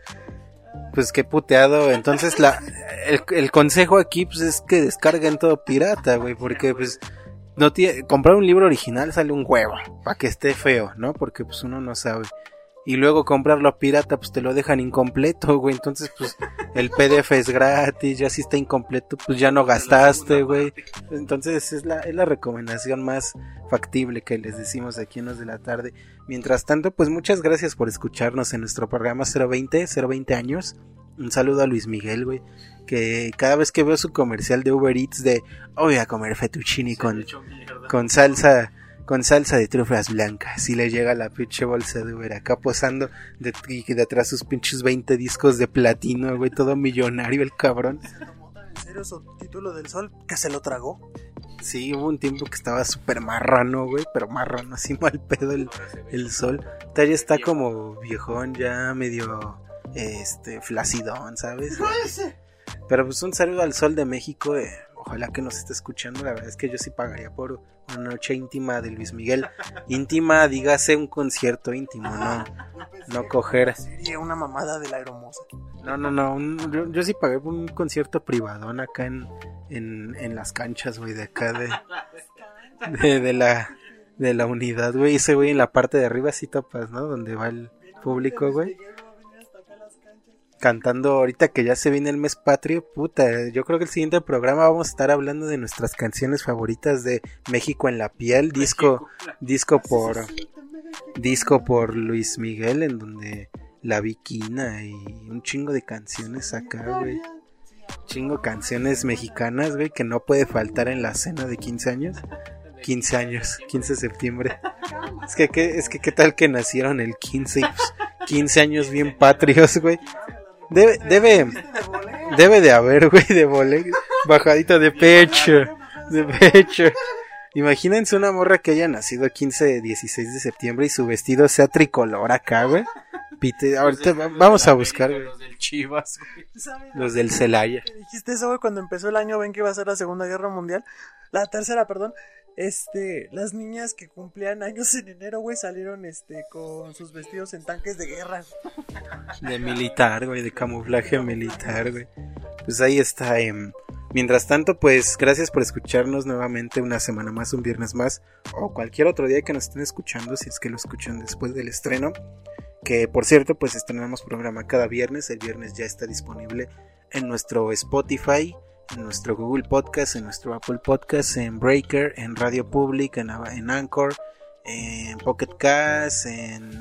Pues qué puteado. Entonces la el, el consejo aquí pues es que descarguen todo pirata, güey, porque pues no tiene comprar un libro original sale un huevo para que esté feo, ¿no? Porque pues uno no sabe. Y luego comprarlo pirata, pues te lo dejan incompleto, güey. Entonces, pues el PDF es gratis, ya si está incompleto, pues ya no gastaste, güey. Entonces es la, es la recomendación más factible que les decimos aquí en los de la tarde. Mientras tanto, pues muchas gracias por escucharnos en nuestro programa 020, 020 años. Un saludo a Luis Miguel, güey. Que cada vez que veo su comercial de Uber Eats de, oh, voy a comer fettuccini con, con salsa con salsa de trufas blancas y le llega la pinche bolsa de Uber acá posando de, y de atrás sus pinches 20 discos de platino, güey, todo millonario el cabrón. ¿En serio su título del sol? ¿Que se lo tragó? Sí, hubo un tiempo que estaba súper marrano, güey, pero marrano, así mal pedo el, el sol. Ya está como viejón, ya medio, este, flacidón, ¿sabes? Pero pues un saludo al sol de México, eh. ojalá que nos esté escuchando, la verdad es que yo sí pagaría por una noche íntima de Luis Miguel. Íntima, dígase un concierto íntimo, no, no coger. Sería una mamada de la hermosa. No, no, no, un- yo, yo sí pagué por un concierto privadón acá en, en, en las canchas, güey, de acá de, de, de la, de la unidad, güey. Ese güey en la parte de arriba sí topas, ¿no? Donde va el público, güey. Cantando ahorita que ya se viene el mes patrio, puta, yo creo que el siguiente programa vamos a estar hablando de nuestras canciones favoritas de México en la piel, disco, disco por, disco por Luis Miguel, en donde la Viquina y un chingo de canciones acá, güey. Chingo canciones mexicanas, güey, que no puede faltar en la cena de 15 años. 15 años, 15 de septiembre. Es que, ¿qué, es que qué tal que nacieron el 15 y pues, 15 años bien patrios, güey. Debe, debe, debe de haber, güey, de vole, bajadita de pecho, de pecho. Imagínense una morra que haya nacido 15, 16 de septiembre y su vestido sea tricolor acá, güey. Pite, ahorita va- vamos a buscar, güey. Los del Chivas, güey. Los del Celaya. Dijiste eso, güey, cuando empezó el año, ven que iba a ser la Segunda Guerra Mundial. La tercera, perdón. Este, las niñas que cumplían años en enero, güey, salieron, este, con sus vestidos en tanques de guerra. De militar, güey, de camuflaje militar, güey. Pues ahí está. em, Mientras tanto, pues gracias por escucharnos nuevamente una semana más, un viernes más, o cualquier otro día que nos estén escuchando, si es que lo escuchan después del estreno. Que por cierto, pues estrenamos programa cada viernes. El viernes ya está disponible en nuestro Spotify, en nuestro Google Podcast, en nuestro Apple Podcast, en Breaker, en Radio Public, en, Anchor, en Pocket Cast, en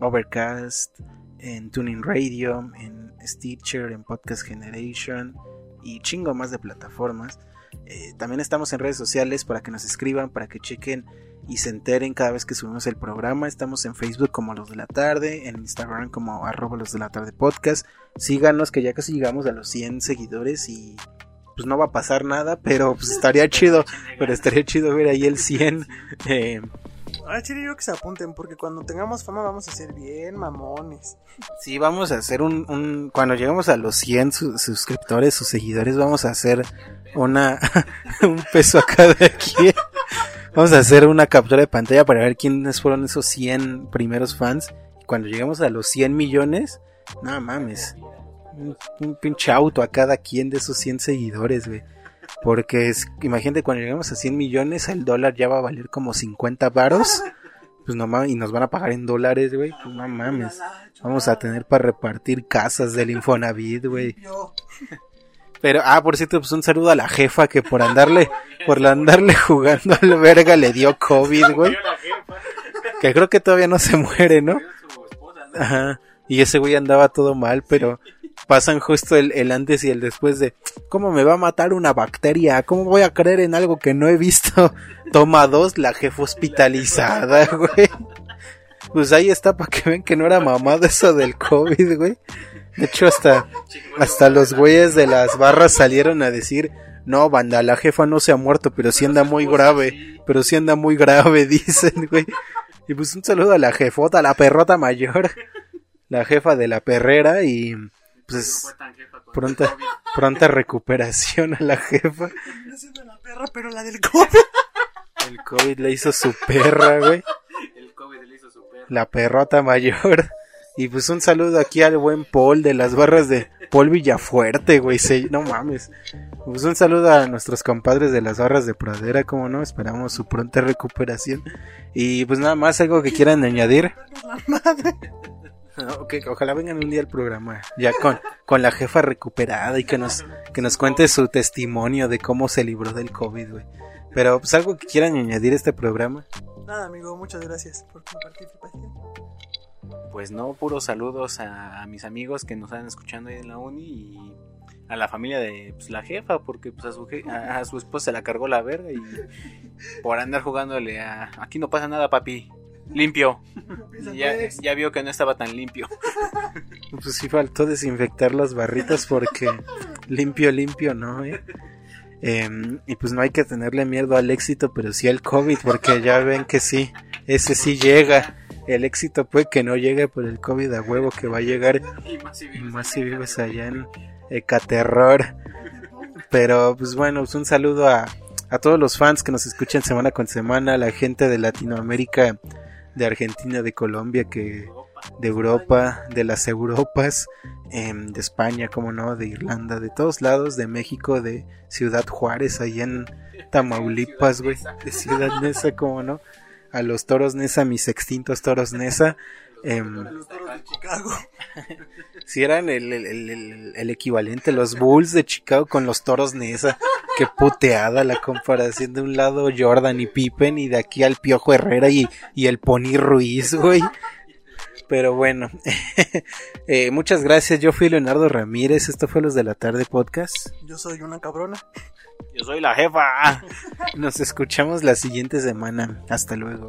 Overcast, en Tuning Radio, en Stitcher, en Podcast Generation y chingo más de plataformas. Eh, también estamos en redes sociales para que nos escriban, para que chequen y se enteren cada vez que subimos el programa. Estamos en Facebook como Los de la Tarde, en Instagram como arroba Los de la Tarde Podcast. Síganos que ya casi llegamos a los 100 seguidores y pues no va a pasar nada, pero pues estaría chido, pero estaría chido ver ahí el 100. Eh, Ah, chile, yo que se apunten, porque cuando tengamos fama vamos a ser bien mamones. Sí, vamos a hacer un, un cuando lleguemos a los 100 su- suscriptores, sus seguidores, vamos a hacer una, un peso a cada quien. Vamos a hacer una captura de pantalla para ver quiénes fueron esos 100 primeros fans. cuando lleguemos a los 100 millones, no mames, un, un pinche auto a cada quien de esos 100 seguidores, güey. Porque es, imagínate, cuando lleguemos a 100 millones, el dólar ya va a valer como 50 varos. Pues no mames, y nos van a pagar en dólares, güey. Pues no mames. Vamos a tener para repartir casas del Infonavit, güey. Pero, ah, por cierto, pues un saludo a la jefa que por andarle, por andarle jugando al verga le dio COVID, güey. Que creo que todavía no se muere, ¿no? Ajá. Y ese güey andaba todo mal, pero pasan justo el, el antes y el después de ¿Cómo me va a matar una bacteria? ¿Cómo voy a creer en algo que no he visto? Toma dos, la jefa hospitalizada, güey. Pues ahí está para que ven que no era mamada eso del COVID, güey. De hecho, hasta, hasta los güeyes de las barras salieron a decir, no, banda, la jefa no se ha muerto, pero sí anda muy grave, pero sí anda muy grave, dicen, güey. Y pues un saludo a la jefota, la perrota mayor, la jefa de la perrera y pues pronta, pronta recuperación a la jefa. la perra, pero la del COVID. El COVID le hizo su perra, güey. El COVID le hizo su perra. La perrota mayor. Y pues un saludo aquí al buen Paul de las barras de Paul Villafuerte, güey. Se- no mames. Pues un saludo a nuestros compadres de las barras de Pradera, como no, esperamos su pronta recuperación. Y pues nada más, algo que quieran añadir. No, que ojalá vengan un día al programa, ya con, con la jefa recuperada y que nos, que nos cuente su testimonio de cómo se libró del COVID, güey. Pero pues algo que quieran añadir a este programa. Nada, amigo, muchas gracias por tu participación. Pues no, puros saludos a, a mis amigos que nos están escuchando ahí en la uni y a la familia de pues, la jefa, porque pues a su, je- a, a su esposa se la cargó la verga y por andar jugándole a aquí no pasa nada, papi. Limpio. Ya, ya vio que no estaba tan limpio. Pues sí faltó desinfectar las barritas porque limpio, limpio, ¿no? eh? Em, y pues no hay que tenerle miedo al éxito, pero sí al COVID, porque ya ven que sí, ese sí llega. El éxito puede que no llegue, pero el COVID a huevo que va a llegar. Y más si Y más si vives allá en Ecaterror. Pero pues bueno, pues un saludo a, a todos los fans que nos escuchan semana con semana, a la gente de Latinoamérica, de Argentina, de Colombia, que de Europa, de las Europas, em, de España, como no, de Irlanda, de todos lados, de México, de Ciudad Juárez, allá en Tamaulipas, güey, de Ciudad Neza, como no, a los toros Nesa, mis extintos toros Nesa, em, si eran el, el, el- el- el equivalente, los Bulls de Chicago con los toros Nesa. Qué puteada la comparación de un lado Jordan y Pippen y de aquí al Piojo Herrera y, y el Pony Ruiz, güey. Pero bueno, Eh, muchas gracias. Yo fui Leonardo Ramírez. Esto fue Los de la Tarde Podcast. Yo soy una cabrona. Yo soy la jefa. Nos escuchamos la siguiente semana. Hasta luego.